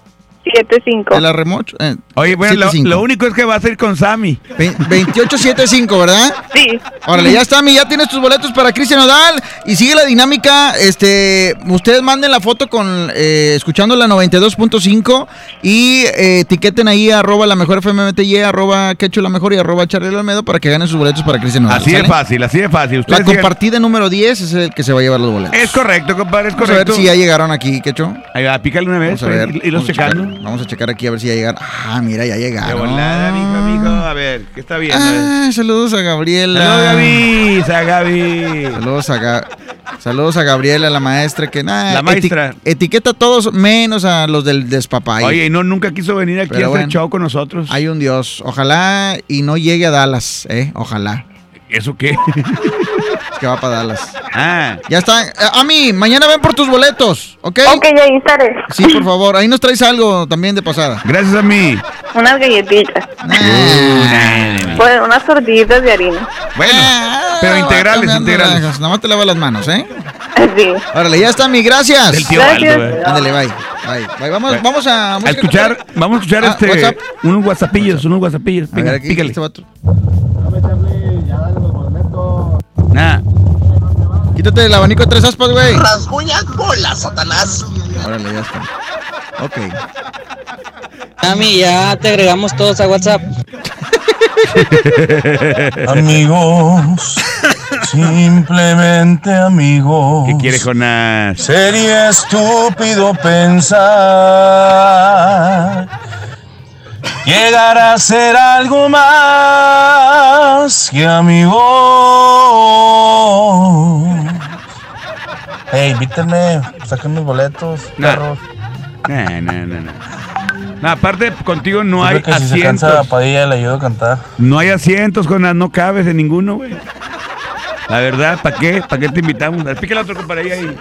75. De la remocho. eh, Oye, bueno, lo, 75. lo único es que vas a ir con Sammy. Ve- 2875, ¿verdad? Sí. Órale, ya está, mi, ya tienes tus boletos para Cristian Nodal y sigue la dinámica. Este, ustedes manden la foto con eh, escuchando la 92.5 y eh, etiqueten ahí arroba la mejor FMMTY, arroba quecho la mejor y arroba Charlie Almedo para que ganen sus boletos para Cristian Nodal. Así de ¿sale? fácil, así de fácil. La Ustedes sigan- compartida número 10 es el que se va a llevar los boletos. Es correcto, compadre, es Vamos a correcto. ver si ya llegaron aquí, Quecho. Ahí va, pícale una vez Vamos a ver. y, y los checando. Vamos a checar aquí a ver si ya llegaron. Ah, mira, ya De llegaron. volada, mijo, mijo. A ver, ¿qué está viendo? Ah, saludos a Gabriela. Saludos, Gaby. A Gaby. Saludos a, Ga- saludos a Gabriela, la maestra, que nada. La maestra. etiqueta a todos menos a los del despapay. Oye, y no, nunca quiso venir aquí Pero a hacer bueno. show con nosotros. Hay un Dios. Ojalá y no llegue a Dallas, ¿eh? Ojalá. ¿Eso qué? *laughs* Que va para Dallas. Ah. Ya está. Eh, A mí, mañana ven por tus boletos, ¿ok? Ok, ya ahí estaré. Sí, por favor. Ahí nos traes algo también de pasada. Gracias a mí. Unas galletitas. Pues unas tortillitas de harina. Bueno, Ah, pero integrales, integrales. las- Nada más te lavas las manos, ¿eh? Sí. Órale, ya está, mi gracias. Del tío Gracias. Aldo, eh. Ándale, bye. Bye. Bye. Vamos, vamos a. Escuchar, vamos a escuchar Ah, este WhatsApp. unos whatsappillos, unos whatsappillos. A ver, Venga, aquí, pícale. este vato. Nah. Quítate el abanico de tres aspas, güey. Rasguñas bolas, Satanás. Órale, ya está. Ok. Mami, ya te agregamos todos a WhatsApp. *laughs* Amigos, simplemente amigos. ¿Qué quiere Jonás? Sería estúpido pensar llegar a ser algo más que amigos. *laughs* Hey, invítenme, saquen mis boletos, perros. No, no, no, no. No, aparte, contigo no hay que si se cansa asientos. Padilla le ayudo a cantar. No hay asientos, Jonás, no cabes en ninguno, güey. La verdad, ¿para qué? ¿Para qué te invitamos? Pícale otro compadre ahí.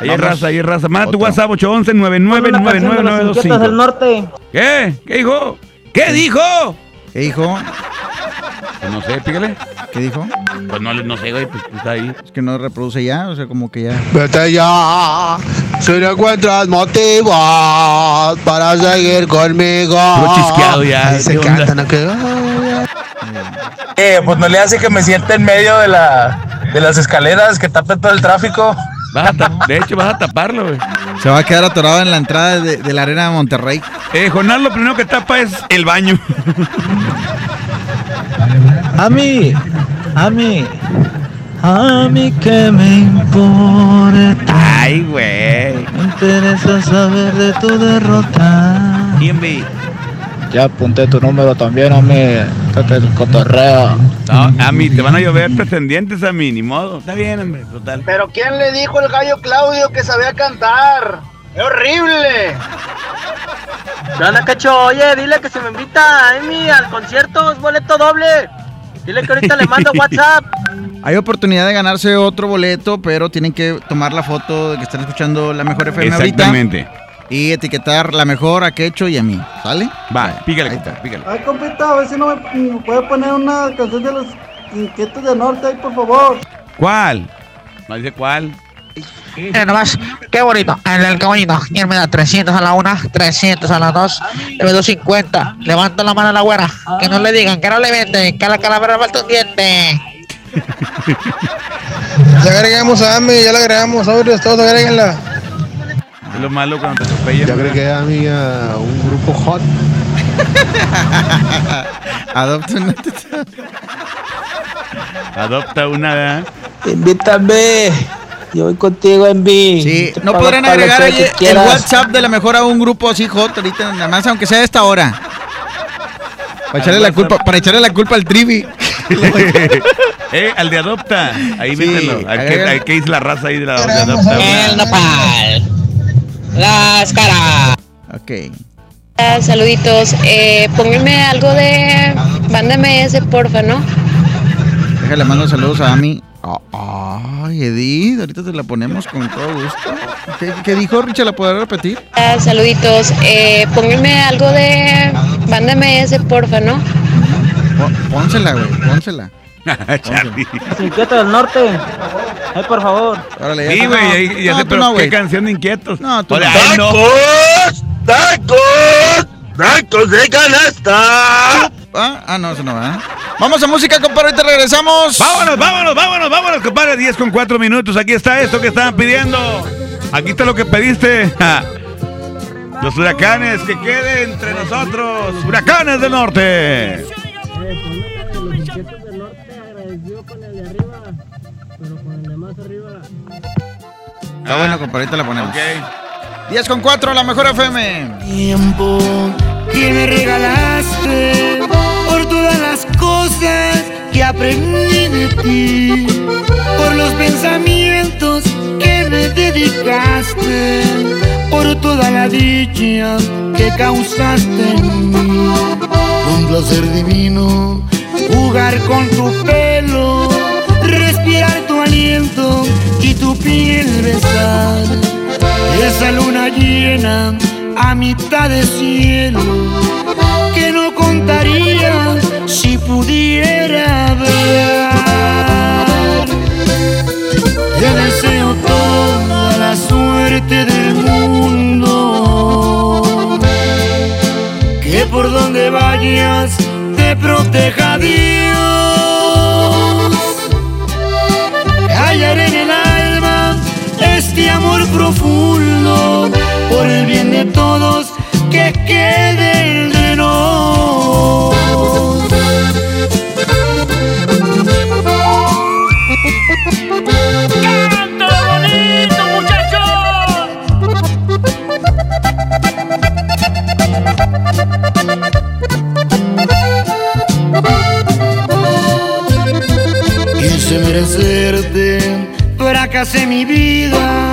Ahí, Vamos. raza, ahí hay raza. Manda tu. WhatsApp 811 9999925 norte. ¿Qué? ¿Qué dijo? ¿Qué dijo? ¿Qué dijo? Pues no sé, pícale. ¿Qué dijo? Pues no, no sé, güey, pues está ahí. Es que no reproduce ya, o sea, como que ya. Vete ya, si no encuentras motivos para seguir conmigo. Puro chisqueado ya, Ahí se ¿qué onda? cantan acá. Eh, pues no le hace que me sienta en medio de, la, de las escaleras que tape todo el tráfico. Vas a tap- de hecho, vas a taparlo, güey. Se va a quedar atorado en la entrada de, de la arena de Monterrey. Eh, Jonás lo primero que tapa es el baño. A mí, a mí, a mí que me importa. Ay, güey. Me interesa saber de tu derrota. ¿Quién ve? Ya apunté tu número también, a mí. Cotorreo. No, a mí te van a llover pretendientes a mí, ni modo. Está bien, hombre, total. Pero ¿quién le dijo el gallo Claudio que sabía cantar? ¡Es horrible! ¿Qué onda, cacho? Oye, dile que se me invita a Emi al concierto, es boleto doble. Dile que ahorita le mando WhatsApp. *laughs* Hay oportunidad de ganarse otro boleto, pero tienen que tomar la foto de que están escuchando la mejor FM ahorita. Exactamente. Y etiquetar la mejor a Quecho y a mí. ¿Sale? Va, pícale, compadre, pícale. Ay, compita, a ver si no me, me puede poner una canción de los inquietos de norte ahí, por favor. ¿Cuál? No dice cuál. Mira nomás, qué bonito. En el caballito, ¿quién me da 300 a la una, 300 a las dos, le doy 50. Levanta la mano a la güera. Que no le digan, que no le venden, que a la calavera falta un diente. *laughs* Ya agregamos a Ami, ya la agregamos, sobre todos agréguenla. Es lo malo cuando te atropellan. Ya agregué a Ami a un grupo hot. *laughs* Adopta una. Adopta una, ¿verdad? Invítame. Yo voy contigo en B. Sí, no podrán agregar el WhatsApp de la mejor a un grupo así hot ahorita, nada más, aunque sea a esta hora. Para echarle la culpa, para echarle la culpa al trivi. *laughs* eh, al de adopta. Ahí Sí, mételo. Que, que dice la raza ahí de la de adopta. El nopal. Las caras. Ok. Ah, Saluditos, eh, pónganme algo de Banda MS, porfa, ¿no? Déjale, mando saludos a Ami. Ah, Ay, Edith, ahorita te la ponemos con todo gusto. ¿Qué, qué dijo Richard? ¿La podrá repetir? Ah, Saluditos, eh, pónganme algo de Banda MS, porfa, ¿no? Pó- Pónsela, güey, pónsela. *laughs* Charlie. Inquieto del norte. Ay, por favor. Órale, Sí, güey, ya No, sé, tú pero no, qué canción de inquietos. No, tú Oye, no. no. ¡Tacos! ¡Tacos de canasta! Ah, ah, no, eso no va. Vamos a música, compadre, ahorita regresamos. Vámonos, vámonos, vámonos, vámonos, compadre. 10 con 4 minutos. Aquí está esto que estaban pidiendo. Aquí está lo que pediste. Los huracanes que queden entre nosotros. Huracanes del norte. Está bueno, compadre, ahorita la ponemos. 10 con 4, la mejor FM. Tiempo que me regalaste por todas las cosas que aprendí de ti, por los pensamientos que me dedicaste, por toda la dicha que causaste en mí. Un placer divino jugar con tu pelo, respirar tu aliento y tu piel besar. Esa luna llena a mitad de cielo que no contaría si pudiera ver. Te deseo toda la suerte del mundo, que por donde vayas te proteja Dios. Profundo por el bien de todos que quede entre nos. ¡Canto bonito, muchachos! Quise merecerte, fracasé mi vida,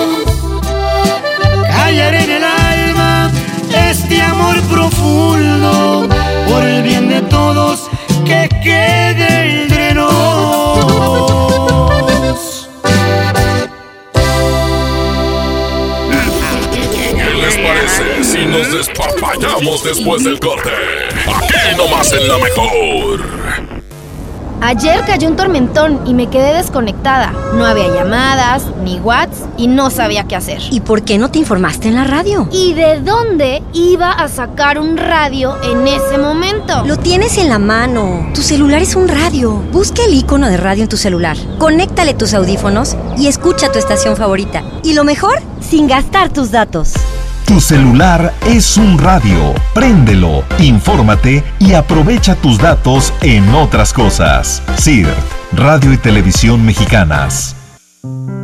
En el alma este amor profundo por el bien de todos que quede entre nos. ¿Qué les parece si nos despapallamos después del corte? Aquí nomás en la mejor. Ayer cayó un tormentón y me quedé desconectada. No había llamadas, ni whats y no sabía qué hacer. ¿Y por qué no te informaste en la radio? ¿Y de dónde iba a sacar un radio en ese momento? Lo tienes en la mano. Tu celular es un radio. Busca el icono de radio en tu celular. Conéctale tus audífonos y escucha tu estación favorita. Y lo mejor, sin gastar tus datos. Tu celular es un radio. Préndelo, infórmate y aprovecha tus datos en otras cosas. CIRT, Radio y Televisión Mexicanas.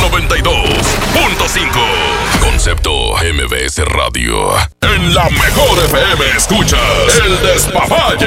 92.5. Concepto MBS Radio. En la mejor FM escuchas El Despapalle.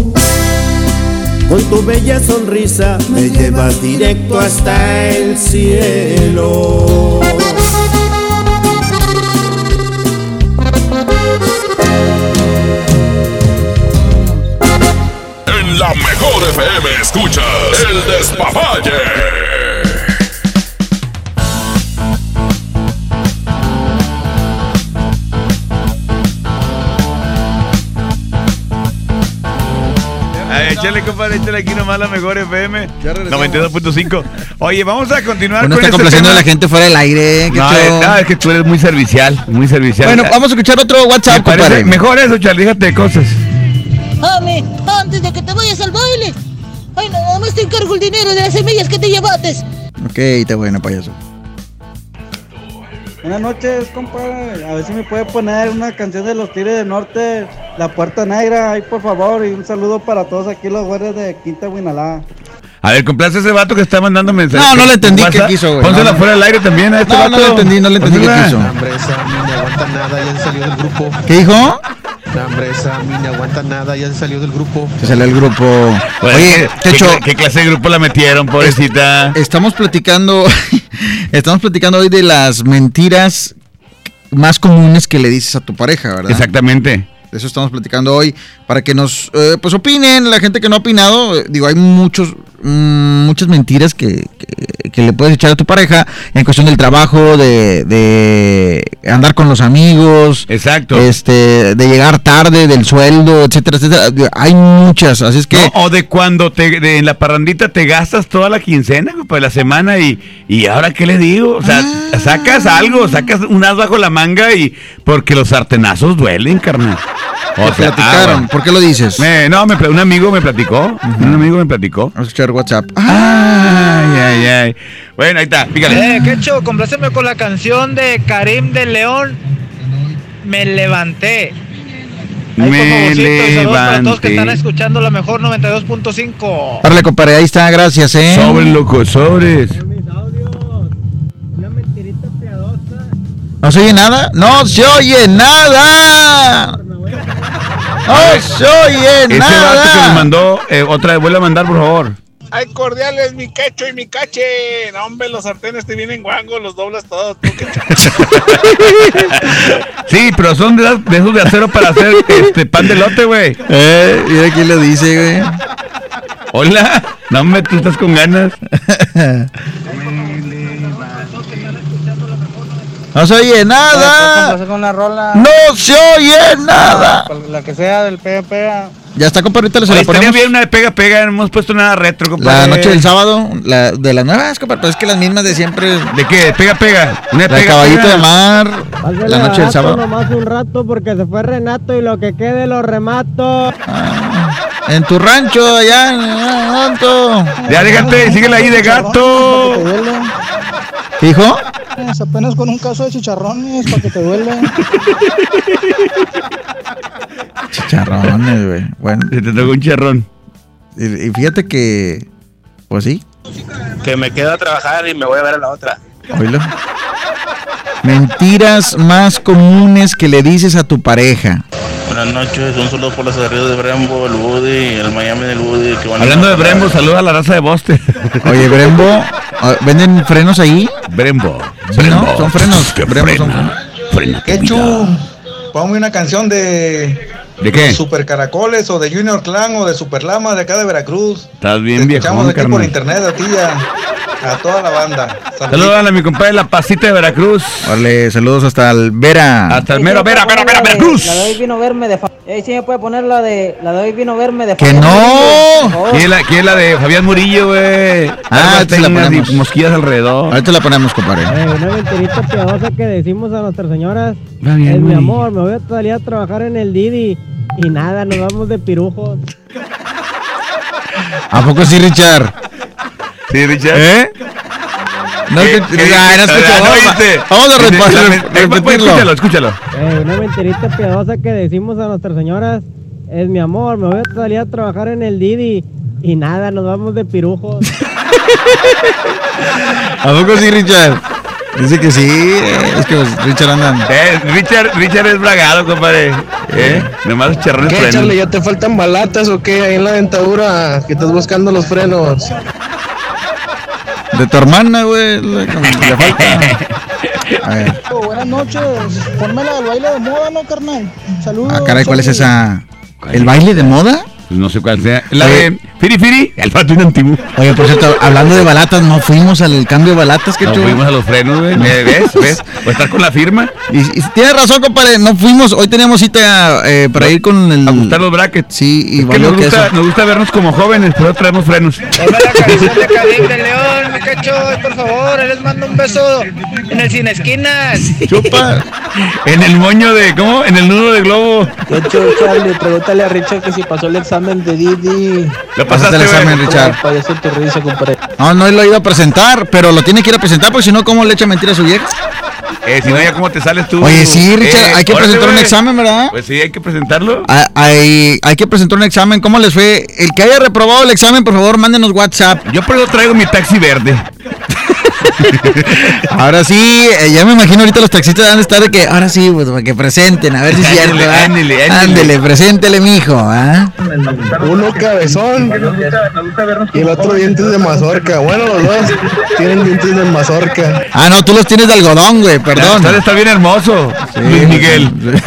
con tu bella sonrisa me llevas directo hasta el cielo. En la mejor FM escuchas el despapalle. Échale, compadre, échale aquí nomás la mejor FM 92.5. Oye, vamos a continuar Bueno, con está este complaciendo tema. a la gente fuera del aire. ¿qué No, eh, no, es que tú eres muy servicial, muy servicial. Bueno, vamos a escuchar otro WhatsApp, Me compadre. mejor eso, Charlie, déjate de cosas. Ame, antes de que te vayas al baile. Ay, no, más te encargo el dinero de las semillas que te llevates. Ok, está bueno, payaso. Buenas noches, compadre. A ver si me puede poner una canción de los Tigres del Norte, La Puerta Negra, ahí por favor. Y un saludo para todos aquí los guardias de Quinta Huinalá. A ver, complace a ese vato que está mandando mensajes. No, no le entendí qué quiso, güey. Pónsela No, fuera del aire también a este No, vato. no le entendí, no le entendí qué quiso. Hombre, esa mí no aguanta nada, ya se salió del grupo. ¿Qué dijo? No, hombre, esa mí no aguanta nada, ya se salió del grupo. Se salió el grupo. Oye, Oye, ¿qué, Techo, ¿qué clase de grupo la metieron, pobrecita? estamos platicando, *laughs* estamos platicando hoy de las mentiras más comunes que le dices a tu pareja, ¿verdad? Exactamente. De eso estamos platicando hoy, para que nos, eh, pues opinen, la gente que no ha opinado, eh, digo, hay muchos, mm, muchas mentiras que, que- que le puedes echar a tu pareja en cuestión del trabajo, de, de andar con los amigos, Exacto. este, de llegar tarde, del sueldo, etcétera, etcétera. Hay muchas, así es que... No, o de cuando te, de- en la parrandita te gastas toda la quincena, para la semana y, y ahora qué le digo, o sea, Ah. sacas algo, sacas un as bajo la manga y porque los sartenazos duelen, carnal. O Te sea, platicaron, ah, bueno. ¿por qué lo dices? Me- no, me, un amigo me platicó, un amigo me platicó. Vamos WhatsApp. Ay, ay, ay. Bueno, ahí está, fíjate. Eh, Quecho, compláceme con la canción de Karim de León. Me levanté. Ahí, Me saludos para todos que están levanté. escuchando la mejor 92.5. Árale, compadre, ahí está, gracias, ¿eh? Sobres, loco, sobres. ¿No se oye nada? ¡No se oye nada! ¡No se oye Ese vato que me nada! mandó, eh, otra vez, vuelve a mandar, por favor. Hay cordiales, mi quecho y mi cache. No, hombre, los sartenes te vienen guangos, los doblas todos. tú. *laughs* Sí, pero son de, de esos de acero para hacer este pan de lote, güey. Eh, mira quién lo dice, güey. Hola. No, hombre, tú estás con ganas. *laughs* ¡No se oye nada! Con una rola. ¡No se oye nada! La que sea del pega pega. Ya está, compadre, ahorita se la ponemos. bien una de pega pega, no hemos puesto nada retro, compadre. La noche del sábado, la, de las nuevas, compadre, pero es que las mismas de siempre. ¿De qué? Pega pega. Una de La de pega, caballito pega. de mar, la noche del sábado. nomás un rato porque se fue Renato y lo que quede lo remato. En tu rancho, allá, en. Ya déjate, síguela ahí de gato. ¿Qué dijo? apenas con un caso de chicharrones para que te duele. Chicharrones, güey. Bueno. Se te tocó un charrón. Y, y fíjate que, pues sí, Que me quedo a trabajar y me voy a ver a la otra. oílo. Mentiras más comunes que le dices a tu pareja. Buenas noches, un saludo por los arriba de Brembo, el Woody, el Miami del Woody. que van a- Hablando de Brembo, saluda a la raza de Boste. Oye, Brembo, ¿venden frenos ahí? Brembo. Sí, ¿no? Son frenos. Brembo son frenos. Frena. Ponme una canción de ¿De qué? Super Caracoles o de Junior Clan o de Super Lama de acá de Veracruz. Estás bien viejo, escuchamos aquí por internet a ti a, a toda la banda. Saludos a mi compadre La Pasita de Veracruz. Vale, saludos hasta el Vera. Hasta el mero Vera, Vera, Vera, Veracruz. La de hoy vino verme de. fa- Ey, sí me puede poner la de. La de hoy vino a verme de. ¡Que no! ¿Quién es la, quién es la de Fabián Murillo, güey? Ah, Algo esta la ponemos. mosquillas alrededor. Ahorita la ponemos, compadre. Una mentirita piadosa que decimos a nuestras señoras. Va bien, es mi amor, me voy a salir a trabajar en el Didi. Y nada, nos vamos de pirujos. ¿A poco sí, Richard? Sí, Richard. ¿Eh? No, ¿Qué- que- qué- ah, no escucho. Ah, no Vamos a- sí, repetirlo. Escúchalo, escúchalo. Eh, una mentirita piadosa que decimos a nuestras señoras. Es mi amor, me voy a salir a trabajar en el Didi. Y nada, nos vamos de pirujos. *laughs* ¿A poco sí, Richard? Dice que sí. Es que pues, Richard anda. Eh, Richard, Richard es bragado, compadre. ¿Eh? Nomás charrones ¿Qué. Charlie? ¿Ya te faltan balatas o qué? Ahí en la dentadura que estás buscando los frenos. De tu hermana, güey. Le, le falta. *laughs* A ver. Buenas noches, ponme la del baile de moda, ¿no, carnal? Saludos. Ah, caray, ¿cuál es esa? ¿El baile de moda? Pues no sé cuál sea. La Oye. de Firi Firi, el pato antiguo. Oye, por cierto, hablando de balatas, no fuimos al cambio de balatas que No fuimos a los frenos, güey. ¿Ves? ¿Ves? O estar con la firma. Y, y tienes razón, compadre, no fuimos. Hoy teníamos cita eh, para ir con el. Ajustar los brackets. Sí, y Es que nos que gusta, nos gusta vernos como jóvenes, pero traemos frenos. Ponme la canción de Calibre León, mi cacho, por favor, les mando un beso en el Cine Esquinas. Chupa. En el moño de, ¿cómo? En el nudo de globo. De hecho, Charlie, pregúntale a Richard que si pasó el examen de Didi. Lo Pasaste el examen. Richard. Risa. No, no lo iba a presentar, pero lo tiene que ir a presentar, porque si no, ¿cómo le echa mentira a su vieja? Eh, si no, ya cómo te sales tú. Oye, sí, Richard, Eh, hay que presentar un examen, ¿verdad? Pues sí, hay que presentarlo. Ah, Hay, hay que presentar un examen. ¿Cómo les fue? El que haya reprobado el examen, por favor, mándenos WhatsApp. Yo por eso traigo mi taxi verde. *laughs* *laughs* Ahora sí, eh, ya me imagino ahorita los taxistas van a estar de que, ahora sí, pues, para que presenten, a ver si cierto. Ándele, ándele, ándele. Ándele, preséntele, mijo, ¿ah? Uno cabezón y el otro dientes de mazorca. Bueno, los dos tienen dientes de mazorca. Ah, no, tú los tienes de algodón, güey, perdón. Está, está bien hermoso. Luis Miguel. *laughs*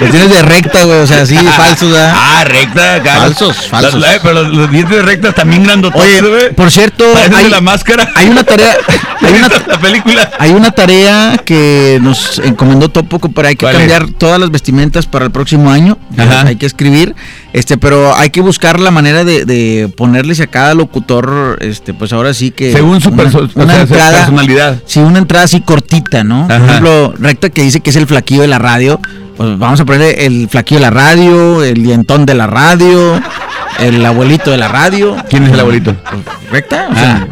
Los tienes de recta, güey, o sea, sí, *laughs* falsos, ¿ah? Ah, recta. acá. Falsos, falsos. los- eh, pero los, los dientes de recta también grandototes, Oye, güey. por cierto, hay, la máscara. hay una tarea, hay una, *laughs* la película. hay una tarea que nos encomendó Topo, pero hay que cambiar todas las vestimentas para el próximo año. Ajá. Hay que escribir, este, pero hay que buscar la manera de, de ponerles a cada locutor, este, pues ahora sí que Según su una, perso- o una sea, su entrada, personalidad. sí, una entrada así cortita, ¿no? Por ejemplo, recta que dice que es el flaquillo de la radio, pues vamos a ponerle el flaquillo de la radio, el dientón de la radio, el abuelito de la radio. ¿Quién es el abuelito? ¿Recta? O sea,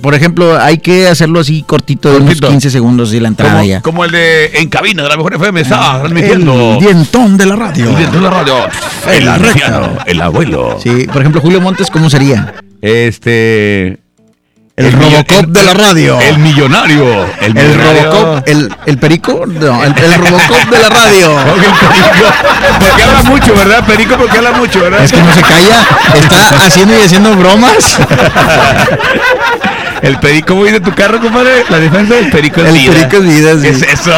por ejemplo, hay que hacerlo así cortito, de unos Cortito. 15 segundos y la entrada Como, ya. como el de En Cabina de la Mejor FM está transmitiendo. El dientón de la radio. El dientón de la radio. El anciano, el abuelo. Sí, por ejemplo, Julio Montes, ¿cómo sería? Este. El, Robocop de la radio. El millonario. El, El millonario. Robocop, el, el perico, no, el, el Robocop de la radio. *laughs* Porque habla mucho, ¿verdad? Perico, porque habla mucho, ¿verdad? Es que no se calla, está haciendo y haciendo bromas. *laughs* El perico, ¿cómo dice tu carro, compadre? La defensa del perico es El vida. perico es vida, sí. ¿Qué es eso?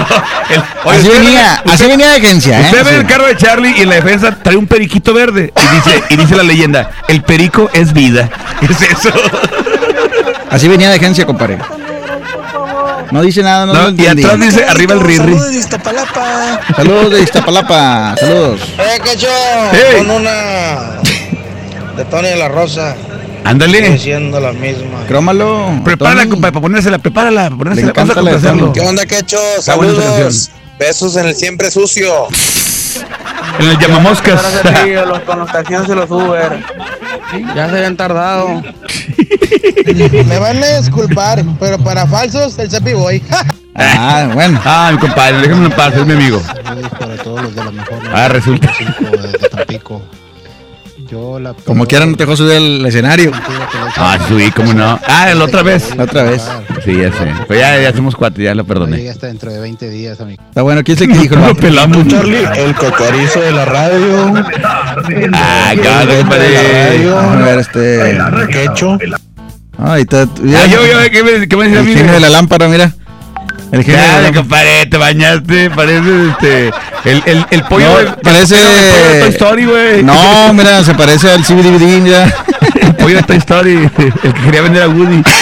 El- Así usted venía, ve- así venía de agencia, ¿eh? Usted ve Sí. el carro de Charlie y en la defensa trae un periquito verde y dice, y dice la leyenda, el perico es vida. *laughs* ¿Qué es eso? Así venía de agencia, compadre. No dice nada, no, No, lo y atrás dice arriba el riri. de Iztapalapa. Saludos de Iztapalapa, saludos. *laughs* Eh, cacho, Hey. con una de Tony de la Rosa. Ándale. Sigue siendo la misma. Crómalo. Prepárala, compadre, para ponérsela, prepárala, para ponérsela. Vamos a. ¿Qué onda, esa Saludos. Besos en el siempre sucio. En el llamamoscas. los, con los taxis y los Uber. Ya se habían tardado. *laughs* Me van a disculpar, pero para falsos, el Cepi Boy. *laughs* Ah, bueno. Ah, mi compadre, déjame en paz, es mi amigo. para todos los de la mejor. Ah, resulta. 95 de Tampico. Yo la Como quiera no te dejó subir al escenario. Ah, subí, cómo no. Ah, la otra vez. La otra vez. Sí, ya sé. Pues ya, ya somos cuatro, ya lo perdoné. llegué hasta dentro de 20 días, amigo. Está bueno, ¿quién es el que dijo? Lo pelamos. Charlie, el cocorizo de la radio. Ah, cabrón, de la compadre. radio. A ver, este. Quecho. Ay, está. Ah, yo, yo, ¿qué me, qué me dice a El mí? genio de la lámpara, mira. El de lámpara. compadre, te bañaste, parece este. El, el, el pollo. No, el- parece- el pollo de Toy Story, güey. No, mira, se parece al CBDVD, mira. El pollo de Toy Story, el que quería vender a Woody. *laughs*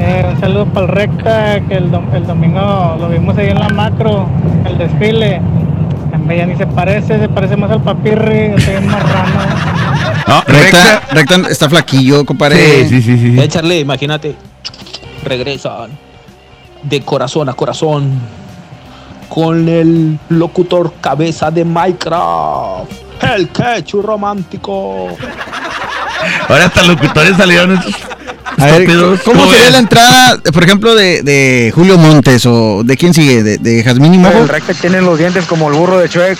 Eh, un saludo para el Recta, que el, dom- el domingo lo vimos ahí en la macro, el desfile. Ya ni se parece, se parece más al papirri, está bien marrano. No, Recta, recta está flaquillo, compadre. Sí, sí, sí, sí. Eh, Charlie, imagínate. Regresan de corazón a corazón con el locutor cabeza de Minecraft. El quechu romántico. Ahora hasta locutores salieron esos A ver. ¿cómo sería ves? la entrada, por ejemplo, de, de Julio Montes o de quién sigue? ¿De, de Jazmín y Mojo? El recta tiene los dientes como el burro de Shrek.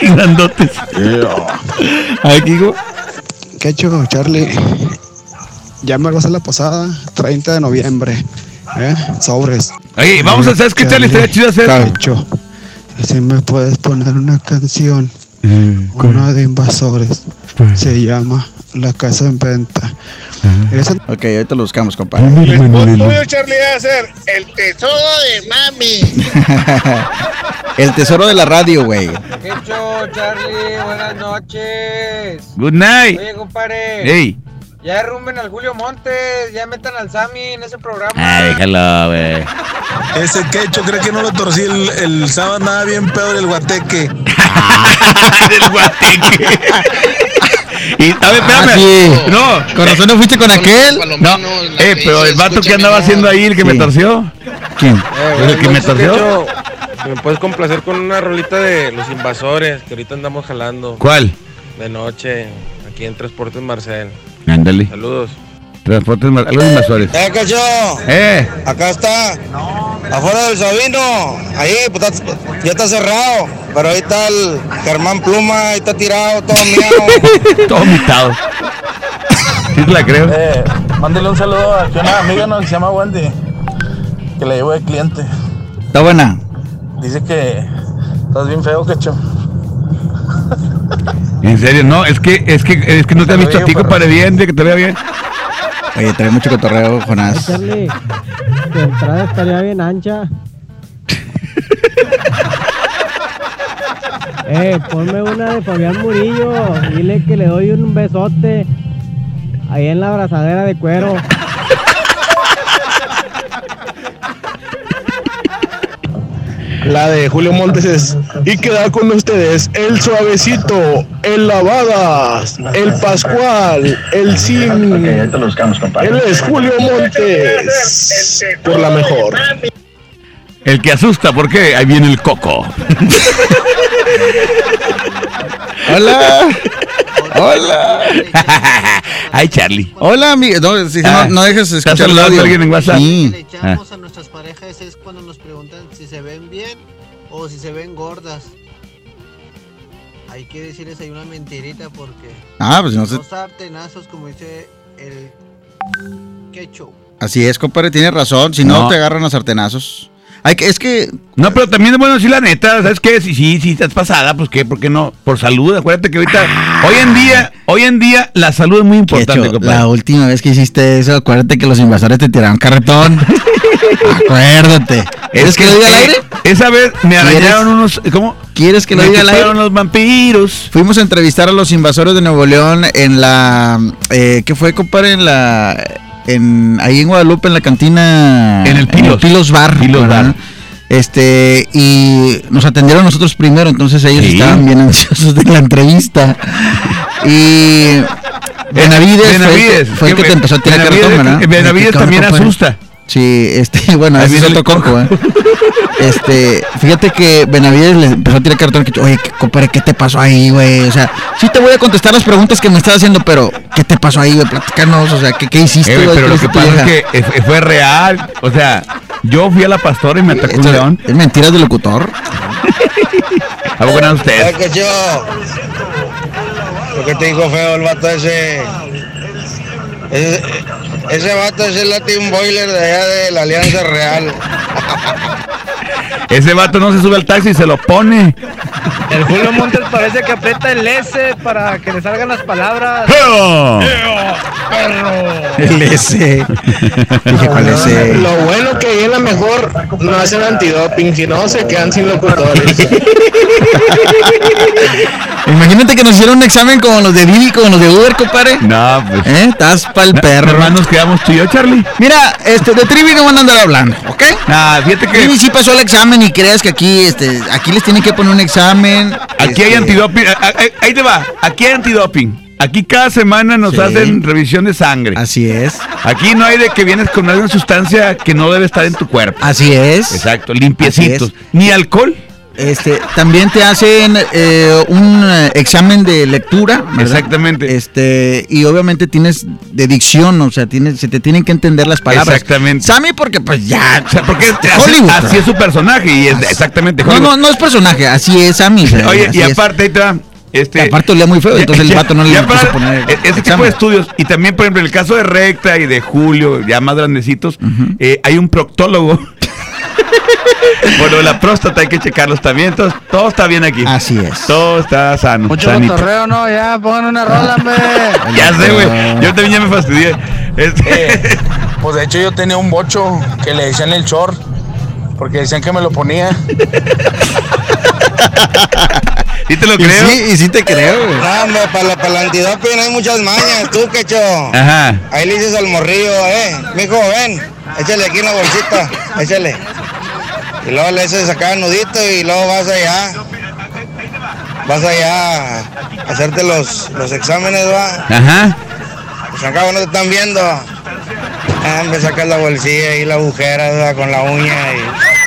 *laughs* Grandotes. A ver, ¿qué digo? Quecho, Charlie. Ya me vas a la posada, 30 de noviembre. ¿Eh? Sobres. Oye, vamos a hacer, ¿qué tal? Estaría chido hacer. Si me puedes poner una canción, una de invasores. Se llama La Casa en Venta. Esa Ok, ahorita lo buscamos, compadre. Tuyo, Charlie, va a ser el tesoro de mami. *laughs* El tesoro de la radio, güey. Quecho, Charlie, buenas noches. Good night. Oye, compadre. Hey. Ya derrumben al Julio Montes, ya metan al Sammy en ese programa. Ah, déjalo, güey. *laughs* Ese quecho cree que no lo torcí el, el sábado nada bien peor el guateque. *laughs* Del guateque. *laughs* Y, a ver, espérame. Ah, sí. No. Con razón no fuiste con aquel. No, eh, pero el vato que andaba haciendo ahí, el que me torció. ¿Quién? el que me torció. ¿Me puedes complacer con una rolita de Los Invasores que ahorita andamos jalando? ¿Cuál? De noche, aquí en Transportes Marcel. Ándale. Saludos. Transportes algo de invasores. Eh, Quecho. Eh. Acá está. Afuera del Sabino. Ahí, pues, está- ya está cerrado. Pero ahí está el Germán Pluma, ahí está tirado, todo miado. *laughs* Todo mitado. Sí, la creo. Eh, mándele un saludo a una amiga ¿no? que se llama Wendy, que le llevo de cliente. Está buena. Dice que estás bien feo, quecho. En serio, no, es que, es que, es que no te has visto a ti, compadre, bien, de que te vea bien. Oye, trae mucho cotorreo, Jonás. Charlie, tu entrada estaría bien ancha. eh, ponme una de Fabián Murillo. Dile que le doy un besote. Ahí en la abrazadera de cuero. La de Julio Montes es. Y queda con ustedes el suavecito, el lavadas, el Pascual, el Sim. Él es Julio Montes. Por la mejor. El que asusta, ¿por qué? Ahí viene el coco. *laughs* Hola. Hola. *laughs* Ay, Charlie. Hola, amigo. No, sí, Ah, no, no dejes ¿estás escuchar el audio. alguien en WhatsApp? Sí. le echamos a nuestras parejas es cuando nos preguntan si se ven bien o si se ven gordas. hay que decirles ahí una mentirita porque. Ah, pues no sé. Los sartenazos, como dice el quecho. Así es, compadre, tiene razón. Si no, No. te agarran a sartenazos. Hay que, es que. No, pero también es bueno decir la neta, ¿sabes qué? Si sí, sí, estás pasada, pues qué, ¿por qué no? Por salud, acuérdate que ahorita, hoy en día, hoy en día, la salud es muy importante, compadre. la última vez que hiciste eso, acuérdate que los invasores te tiraron carretón. *laughs* acuérdate. ¿Quieres que, lo diga al aire? Esa vez me arañaron unos, ¿cómo? ¿Quieres que lo Me diga al aire? los vampiros. Fuimos a entrevistar a los invasores de Nuevo León en la. Eh, ¿Qué fue, compadre? En la. En, ahí en Guadalupe, en la cantina. En el Pilos. Bar. Pilos. Bar. Este, y nos atendieron nosotros primero, entonces ellos Sí. estaban bien ansiosos de la entrevista. Y. Benavides, Benavides, fue, el que- fue el que que te empezó a tirar Benavides- cartón, ¿verdad? Benavides ¿Qué onda, también asusta. Sí, este, *laughs* bueno, otro el coco, ¿eh? Este, fíjate que Benavides le empezó a tirar cartón. Que, Oye, ¿qué- compadre, ¿qué te pasó ahí, güey? O sea, sí te voy a contestar las preguntas que me estás haciendo, pero ¿qué te pasó ahí, güey? Platícanos, o sea, ¿qué, qué hiciste, Eh, güey, pero ¿Qué lo que pasa es que fue real. O sea, yo fui a la pastora y me atacó un león. ¿Es mentiras de locutor? *laughs* ¿A poco no ustedes? que yo. Lo que te dijo feo el vato ese. Ese, ese vato es el Latin Boiler de allá de la Alianza Real. Ese vato no se sube al taxi y se lo pone. El Julio Montes parece que aprieta el S para que le salgan las palabras. ¡Eo! El S. Dije, ¿cuál S? Lo bueno que ahí en la mejor no hacen antidoping, si no se quedan sin locutores. Imagínate que nos hicieron un examen como los de Didi, como los de Uber, compadre. No, pues. ¿Eh? Estás pa'l perro. Hermanos, nos quedamos tú y yo, Charlie. Mira, este, de Trivi no van a andar hablando, ¿ok? Ah, fíjate que. Trivi sí pasó el examen y creas que aquí, este, aquí les tienen que poner un examen. Aquí hay este, antidoping. Ahí te va. Aquí hay antidoping. Aquí cada semana nos Sí. hacen revisión de sangre. Así es. Aquí no hay de que vienes con alguna sustancia que no debe estar en tu cuerpo. Así es. Exacto, limpiecitos. Ni alcohol. Este, también te hacen eh, un eh, examen de lectura, ¿verdad? Exactamente. Este, y obviamente tienes de dicción, o sea, tienes, se te tienen que entender las palabras. Exactamente. Sammy, porque pues ya. O sea, porque así, Hollywood. así es su personaje y es exactamente No, Hollywood. no, no es personaje, así es Sammy. Oye, así y aparte ahí te va. Este, aparte olía muy feo, *laughs* entonces el vato no le para- poner e- Ese tipo de estudios. Y también, por ejemplo, en el caso de Recta y de Julio, ya más grandecitos, eh, hay un proctólogo. *laughs* bueno, la próstata hay que checarlos también. Entonces, todo está bien aquí. Así es. Todo está sano. Mucho sanito. cotorreo, no, ya, pongan una rola, hombre. *laughs* Ya sé, güey. Yo también ya me fastidié. Este- *laughs* Pues de hecho yo tenía un bocho que le decían el short, porque decían que me lo ponía. ¿Sí te lo Y creo? sí, y sí te creo, güey. No, hombre, para, la- para el antidoping hay muchas mañas, tú, quecho. Ajá. Ahí le dices al morrillo, eh, mijo, ven, échale aquí una bolsita, échale. Y luego le haces acá nudito y luego vas allá. Vas allá a hacerte los, los exámenes, va. Ajá. Pues acá no te están viendo. Ah, me sacas la bolsilla y la agujera ¿va? con la uña y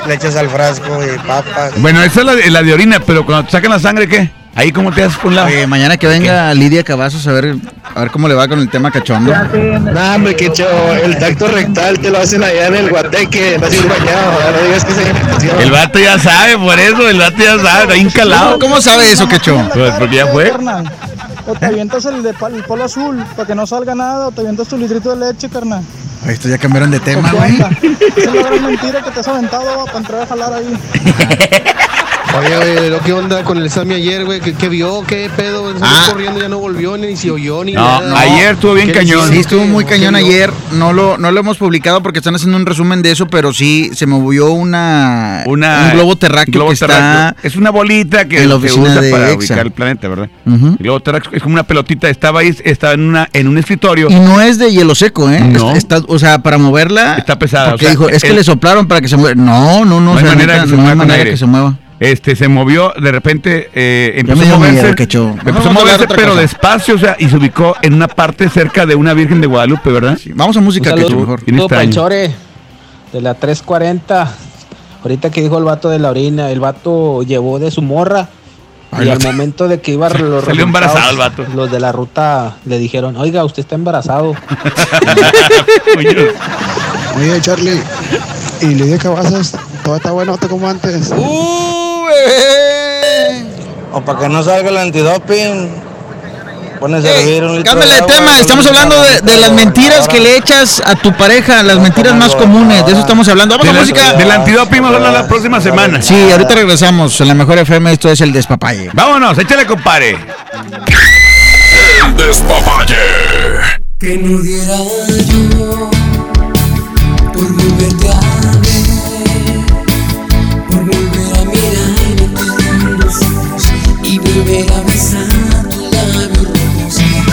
le echas al frasco y papas. Bueno, esa es la de, la de orina, pero cuando te sacan la sangre, ¿qué? Ahí, ¿cómo te haces por un lado? Oye, mañana que venga Lidia Cavazos a ver, a ver cómo le va con el tema cachondo. No, hombre, que hecho, el tacto rectal te lo hacen allá en el guateque, no bañado, no digas que se El vato ya sabe, por eso, el vato ya sabe, está incalado. ¿Cómo sabe eso, Quecho? Pues porque ya fue. O te avientas el, de, polo azul para que no salga nada, o te avientas tu litrito de leche, carnal. Estos ya cambiaron de tema, *laughs* ¿Qué güey. es la gran mentira que te has aventado para entrar a jalar ahí. *laughs* Oye, oye, ¿lo ¿qué onda con el Sammy ayer, güey? ¿Qué, qué vio? ¿Qué pedo? Ah. corriendo, ya no volvió, ni se oyó, ni No, nada. ayer estuvo bien ¿Qué le cañón. Sí, estuvo muy ¿Qué cañón ayer. No lo, no lo hemos publicado porque están haciendo un resumen de eso, pero sí se movió una, Una, un globo terráqueo globo que está. terráqueo. Es una bolita que la se oficina usa de para EXA. ubicar el planeta, ¿verdad? El globo terráqueo es como una pelotita. Estaba ahí, estaba en, una, en un escritorio. Y no es de hielo seco, ¿eh? No. Está, o sea, para moverla. Está pesada, Porque o sea, dijo, es que le soplaron para que se mueva. No, no, no. No o hay sea, manera que se no hay manera que se mueva. Este se movió, de repente eh, empezó a moverse. empezó a a moverse, pero cosa. despacio, o sea, y se ubicó en una parte cerca de una Virgen de Guadalupe, ¿verdad? Vamos a música, saludo, mejor. De la 340. Ahorita que dijo el vato de la orina, el vato llevó de su morra. Ay, y al momento de que iba *laughs* los Salió embarazado el vato. Los de la ruta le dijeron, oiga, usted está embarazado. *laughs* Oye, Charlie, ¿y Lidia Cavazos? ¿Todo está bueno como antes? ¡Uh, bebé! o para que no salga el antidoping, pones a hervir un Cámbiale de de tema, estamos hablando de, de las mentiras que le echas a tu pareja, las mentiras más comunes, de eso estamos hablando. Vamos a Del- música. del antidoping vamos a hablar la próxima semana. Sí, ahorita regresamos. En la mejor FM esto es el despapalle. Vámonos, échale, compadre. El despapalle. Que no diera yo por volverte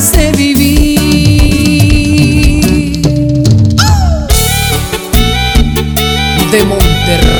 de vivir. De Monterrey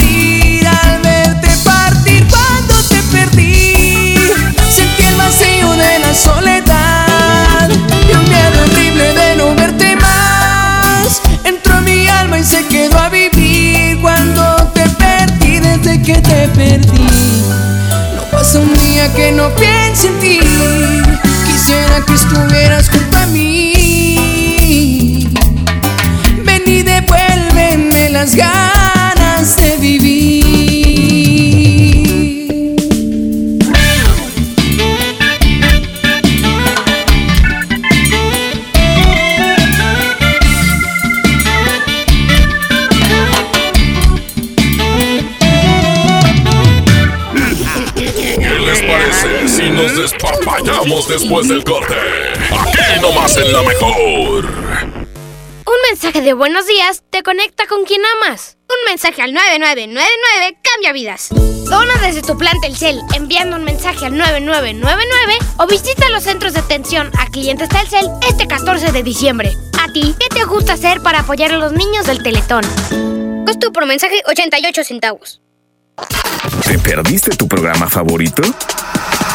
que no piense en ti. Quisiera que estuvieras junto a mí. Ven y devuélveme las ganas despapallamos después del corte? Aquí nomás en la mejor. Un mensaje de buenos días te conecta con quien amas. Un mensaje al 9999 cambia vidas. Dona desde tu plan Telcel enviando un mensaje al 9999 o visita los centros de atención a clientes Telcel este 14 de diciembre. ¿A ti qué te gusta hacer para apoyar a los niños del Teletón? Costo por mensaje 88 centavos. ¿Te perdiste tu programa favorito?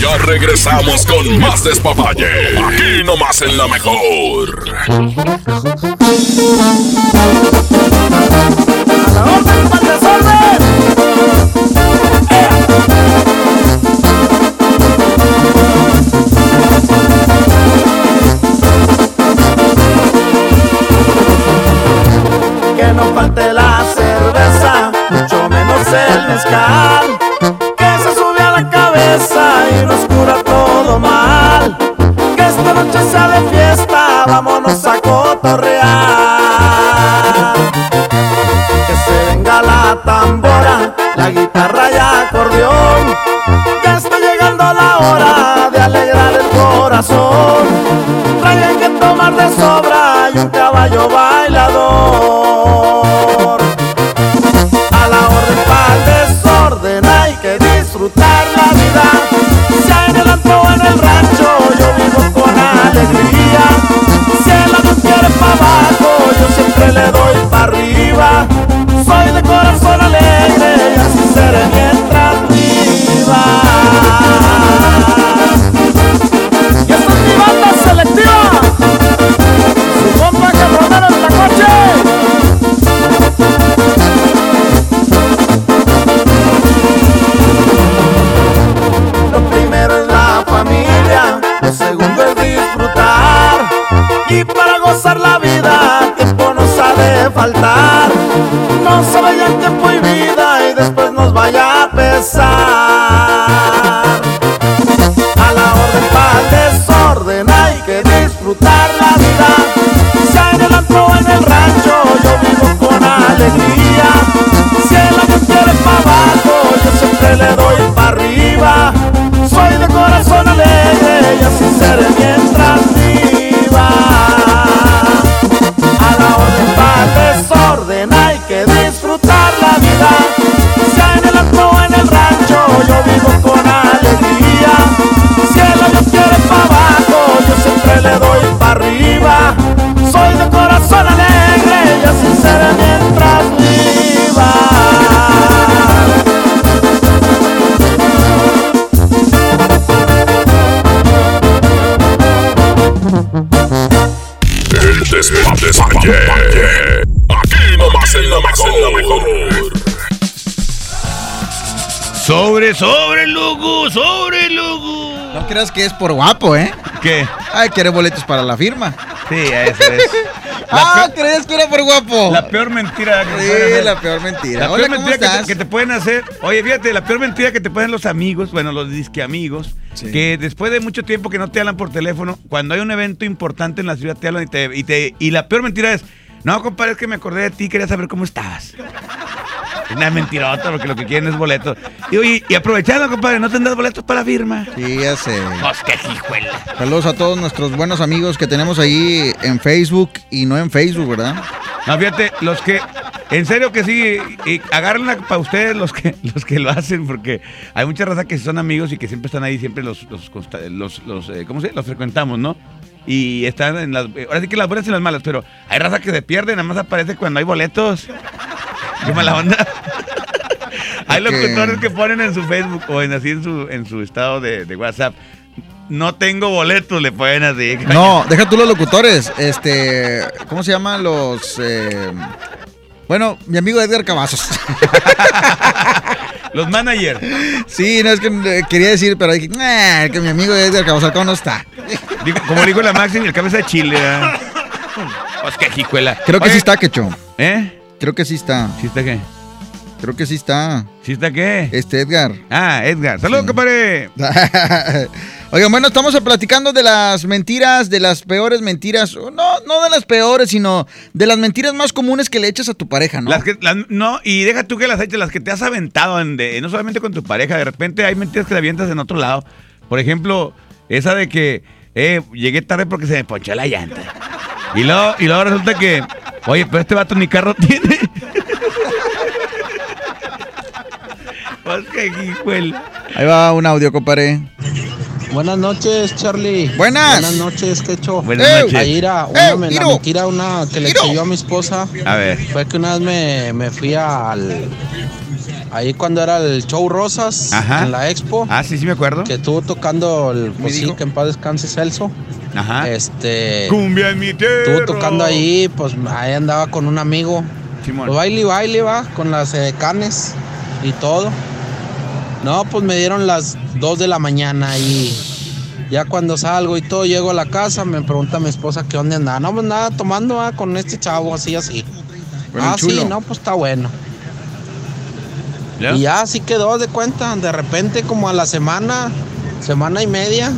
Ya regresamos con más despapalle. Aquí nomás en la mejor. Que no falte la cerveza, mucho menos el mezcal. Sobre, sobre, Lugu, sobre, Lugu. No creas que es por guapo, ¿eh? ¿Qué? Ay, quiere boletos para la firma. Sí, eso es. *laughs* ah, ¿crees que era por guapo? La peor mentira que Sí, hacer. la peor mentira. La Hola, peor ¿cómo mentira que te, que te pueden hacer. Oye, fíjate, la peor mentira que te pueden los amigos, bueno, los disque amigos, que después de mucho tiempo que no te hablan por teléfono, cuando hay un evento importante en la ciudad te hablan y te. Y, te, y la peor mentira es: No, compadre, es que me acordé de ti, quería saber cómo estabas. Es una mentirota porque lo que quieren es boletos. Y oye, y aprovechando, compadre, ¿no tendrás boletos para la firma? Sí, ya sé. Pues qué hijuela. Saludos a todos nuestros buenos amigos que tenemos ahí en Facebook y no en Facebook, ¿verdad? No, fíjate, los que, en serio que sí, y agárrenla para ustedes los que, los que lo hacen, porque hay mucha raza que son amigos y que siempre están ahí, siempre los, los, los, los, eh, ¿cómo se dice? Los frecuentamos, ¿no? y están en las. Ahora sí que las buenas y las malas, pero hay raza que se pierde, nada más aparece cuando hay boletos. Qué mala onda. *laughs* hay locutores que ponen en su Facebook o en así en su, en su estado de, de WhatsApp. No tengo boletos, le ponen así. *laughs* No, deja tú los locutores. Este, ¿cómo se llaman los? eh, bueno, mi amigo Edgar Cavazos. *laughs* Los managers. Sí, no es que eh, quería decir, pero dije, "Nah, que mi amigo Edgar Cavazos, ¿cómo no está? Digo, como dijo la Maxi, el cabeza de chile. Pues qué jicuela. Creo que sí está, Quecho. ¿Eh? Creo que sí está. ¿Sí está qué? Creo que sí está. ¿Sí está qué? Este Edgar. Ah, Edgar. Saludos, compadre. *laughs* Oigan, bueno, estamos platicando de las mentiras, de las peores mentiras. No, no de las peores, sino de las mentiras más comunes que le echas a tu pareja, ¿no? Las que, las- no, y deja tú que las eches, las que te has aventado, en de- no solamente con tu pareja, de repente hay mentiras que le avientas en otro lado. Por ejemplo, esa de que eh, llegué tarde porque se me ponchó la llanta. Y luego, y luego resulta que, oye, pero este vato ni carro *laughs* tiene. Ahí va un audio, compadre. Buenas noches, Charlie. Buenas. Buenas noches, Quecho. Buenas Eh, noches. Ahí era una, eh, me- la mentira, una que le yo a mi esposa. A ver. Fue que una vez me, me fui al. Ahí cuando era el show Rosas, Ajá. en la expo. Ah, sí, sí me acuerdo. Que estuvo tocando el. Pues sí, que en paz descanse Celso. Ajá. Este. Cumbia en mi Estuvo tierra. tocando ahí, pues ahí andaba con un amigo. Simón. Pues baile y baile, va, con las eh, canes y todo. No, pues me dieron las 2 de la mañana y ya cuando salgo y todo, llego a la casa, me pregunta mi esposa qué onda andaba. No, pues nada, tomando ah, con este chavo, así, así. Ah, sí, no, pues está bueno. ¿Ya? Y ya así quedó de cuenta. De repente, como a la semana, semana y media,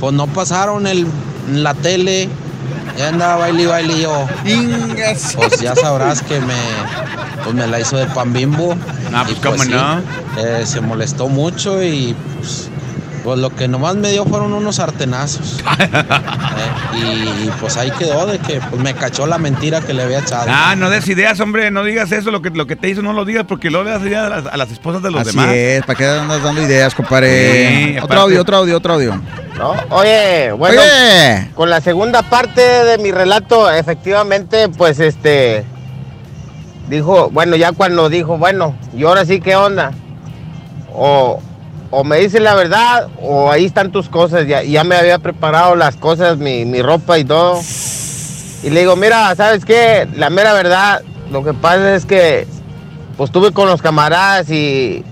pues no pasaron el, la tele. Ya andaba baile y baile yo. Pues ya sabrás que me, pues me la hizo de pan bimbo. Ah, pues, Y, cómo sí, no. eh, se molestó mucho y pues, pues lo que nomás me dio fueron unos sartenazos. *laughs* Eh, y, y, pues ahí quedó de que pues me cachó la mentira que le había echado. Ah, no des ideas, hombre, no digas eso, lo que, lo que te hizo no lo digas porque luego le das ideas a las, a las esposas de los Así demás. es, ¿para qué andas dando ideas, compadre? Sí, otro aparte- audio, otro audio, otro audio. ¿No? Oye, bueno, Oye. con la segunda parte de mi relato, efectivamente, pues este dijo, bueno, ya cuando dijo, bueno, y ahora sí, ¿qué onda? O, o me dice la verdad, o ahí están tus cosas, ya, ya me había preparado las cosas, mi, mi ropa y todo. Y le digo, mira, ¿sabes qué? La mera verdad, lo que pasa es que pues estuve con los camaradas y,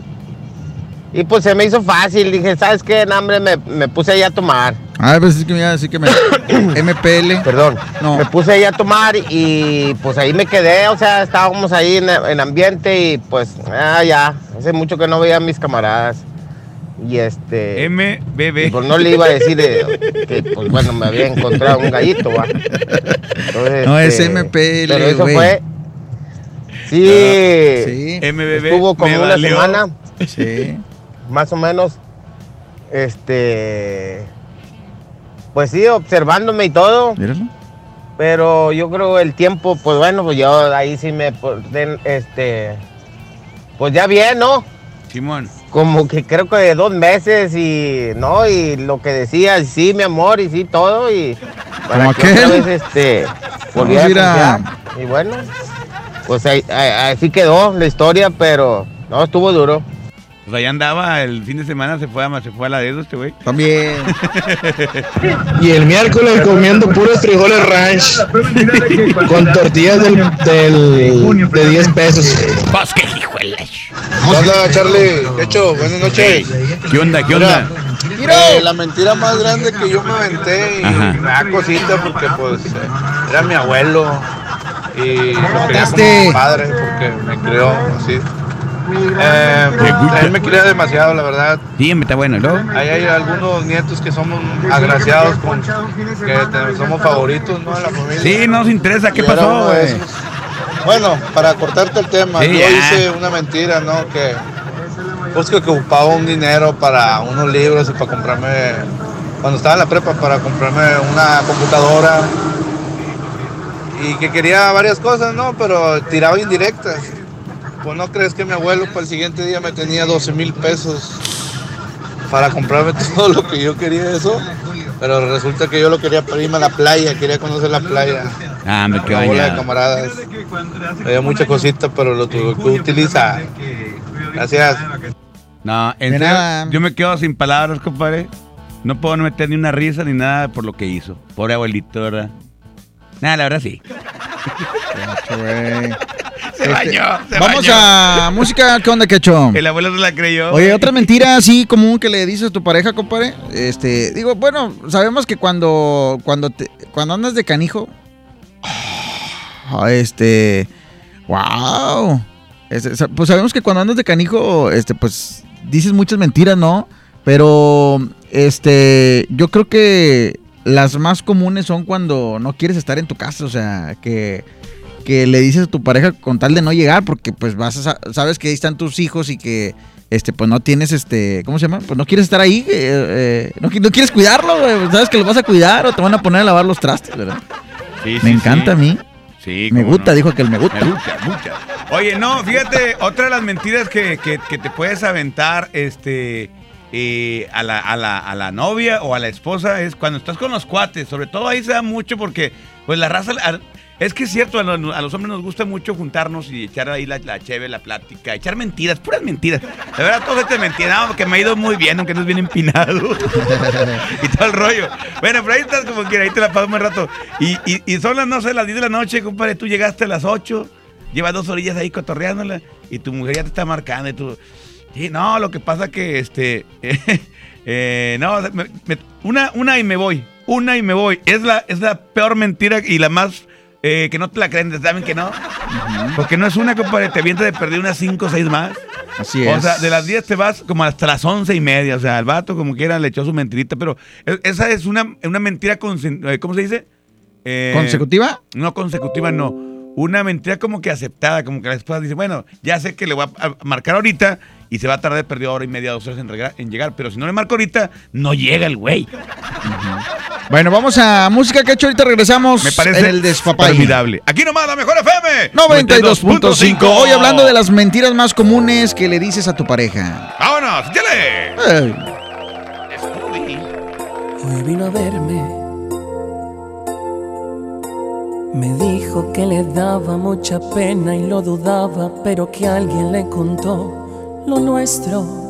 y pues se me hizo fácil. Dije, ¿sabes qué? No, hombre, me, me puse ahí a tomar. Ah, pues es que me iba a decir que me. *coughs* MPL. Perdón. No. Me puse ahí a tomar y pues ahí me quedé. O sea, estábamos ahí en, en ambiente y pues, ah, ya. Hace mucho que no veía a mis camaradas. Y este. MBB. y, pues no le iba a decir eh, que, pues bueno, me había encontrado un gallito, va. Entonces, No, es este, MPL, Pero eso güey. fue. Sí. Sí. MBB. Estuvo como me una valió. semana. Sí. Más o menos, este, pues sí, observándome y todo. Míralo. Pero yo creo el tiempo, pues bueno, pues yo ahí sí me, pues, este, pues ya bien, ¿no? Simón. Como que creo que de dos meses y, ¿no? Y lo que decía, sí, mi amor, y sí, todo, y para ¿Como que otra aquel? vez, este, volviera a. Y bueno, pues ahí, ahí- así quedó la historia, pero no, estuvo duro. Pues allá andaba, el fin de semana se fue a, se fue a la dedo este güey. También. Y el miércoles comiendo puros frijoles ranch con tortillas del, del- de 10 pesos. Pues qué hijuelas. ¿Qué onda, Charlie? ¿Qué hecho? Buenas noches. ¿Qué onda? ¿Qué onda? Eh, la mentira más grande que yo me aventé y Ajá. me da cosita porque pues eh, era mi abuelo y lo quería como mi padre porque me crió así. Eh, él me quería demasiado, la verdad. Sí, está bueno, ¿no? Ahí hay algunos nietos que somos agraciados con que somos favoritos, ¿no? En la familia. Sí, no nos interesa. ¿Qué pasó, esos. Bueno, para cortarte el tema, Sí, yo ya. hice una mentira, ¿no? Que pues que ocupaba un dinero para unos libros y para comprarme, cuando estaba en la prepa, para comprarme una computadora y que quería varias cosas, ¿no? Pero tiraba indirectas. Pues no crees que mi abuelo para el siguiente día me tenía 12 mil pesos para comprarme *laughs* todo lo que yo quería eso. Pero resulta que yo lo quería para irme a la playa, quería conocer la playa. Ah, me quedo bola de bañado. camaradas. Había muchas cositas, pero lo tuve que utilizar. Gracias. No, en nada. yo me quedo sin palabras, compadre. No puedo meter ni una risa ni nada por lo que hizo. Pobre abuelito, ¿verdad? Nada, la verdad sí. Se bañó, se Este, Vamos bañó. a música, ¿qué onda, Quecho? El abuelo se la creyó. Oye, otra mentira así común que le dices a tu pareja, compadre. Este, digo, bueno, sabemos que cuando cuando te- cuando andas de canijo, *sighs* este, wow. Este, pues sabemos que cuando andas de canijo, este, pues dices muchas mentiras, ¿no? Pero, este, yo creo que las más comunes son cuando no quieres estar en tu casa, o sea, que que le dices a tu pareja con tal de no llegar, porque pues vas a, sa- sabes que ahí están tus hijos y que este pues no tienes este, ¿cómo se llama? Pues no quieres estar ahí, eh, eh, no, no quieres cuidarlo, güey, sabes que lo vas a cuidar o te van a poner a lavar los trastes, ¿verdad? Sí, me sí, encanta sí. a mí. Sí, me gusta, no. dijo que él me gusta. Me gusta, muchas. Oye, no, fíjate, otra de las mentiras que, que- que te puedes aventar este, eh, a, la, a, la, a la novia o a la esposa es cuando estás con los cuates. Sobre todo ahí se da mucho porque, pues la raza. Es que es cierto, a los, hombres nos gusta mucho juntarnos y echar ahí la, la cheve, la plática, echar mentiras, puras mentiras. De verdad, todo este mentira, no, porque me ha ido muy bien, aunque no es bien empinado. *laughs* y todo el rollo. Bueno, pero ahí estás como que ahí te la paso un rato. Y, y, y son las, no sé, las 10 de la noche, compadre, tú llegaste a las 8, llevas dos orillas ahí cotorreándola y tu mujer ya te está marcando y tú... Sí, no, lo que pasa que, este... *laughs* eh, no, me- una, una y me voy, una y me voy. Es la, es la peor mentira y la más... eh, que no te la creen, saben que no. Porque no es una, compadre, te viene de perder unas 5 o 6 más. Así O es. sea, de las 10 te vas como hasta las 11 y media. O sea, el vato como quiera le echó su mentirita, pero e- esa es una, una mentira, eh, ¿cómo se dice? Eh, ¿Consecutiva? No, consecutiva no. Una mentira como que aceptada, como que la esposa dice, bueno, ya sé que le voy a marcar ahorita y se va a tardar perdido hora y media, dos horas en, llegar, pero si no le marco ahorita, no llega el güey. Bueno, vamos a música, Quecho, ahorita regresamos Me parece en el despapalle. formidable. Aquí nomás, la mejor FM. 92.5. Hoy hablando de las mentiras más comunes que le dices a tu pareja. ¡Vámonos! ¡Échale! Eh, Hoy vino a verme. Me dijo que le daba mucha pena y lo dudaba, pero que alguien le contó lo nuestro.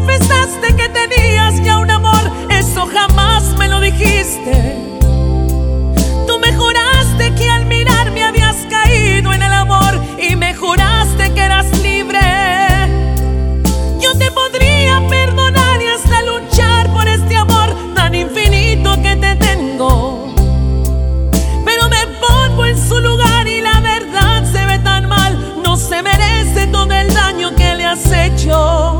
Confesaste que tenías ya un amor, eso jamás me lo dijiste. Tú me juraste que al mirarme habías caído en el amor y me juraste que eras libre. Yo te podría perdonar y hasta luchar por este amor tan infinito que te tengo. Pero me pongo en su lugar y la verdad se ve tan mal. No se merece todo el daño que le has hecho.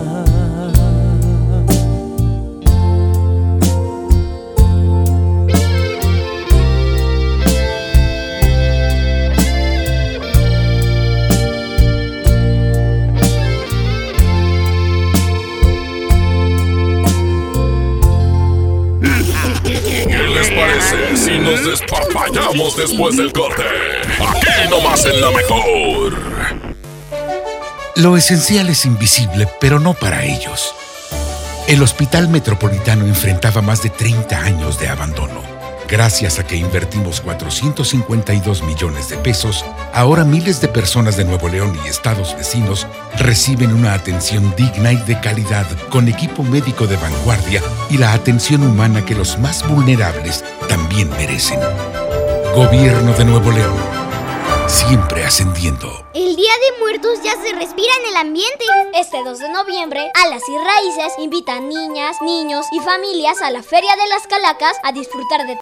Parece si nos despapallamos después del corte? Aquí nomás en la mejor. Lo esencial es invisible, pero no para ellos. El Hospital Metropolitano enfrentaba más de 30 años de abandono. Gracias a que invertimos 452 millones de pesos, ahora miles de personas de Nuevo León y estados vecinos reciben una atención digna y de calidad con equipo médico de vanguardia y la atención humana que los más vulnerables también merecen. Gobierno de Nuevo León. Siempre ascendiendo. El Día de Muertos ya se respira en el ambiente. Este 2 de noviembre, Alas y Raíces invita a niñas, niños y familias a la Feria de las Calacas a disfrutar de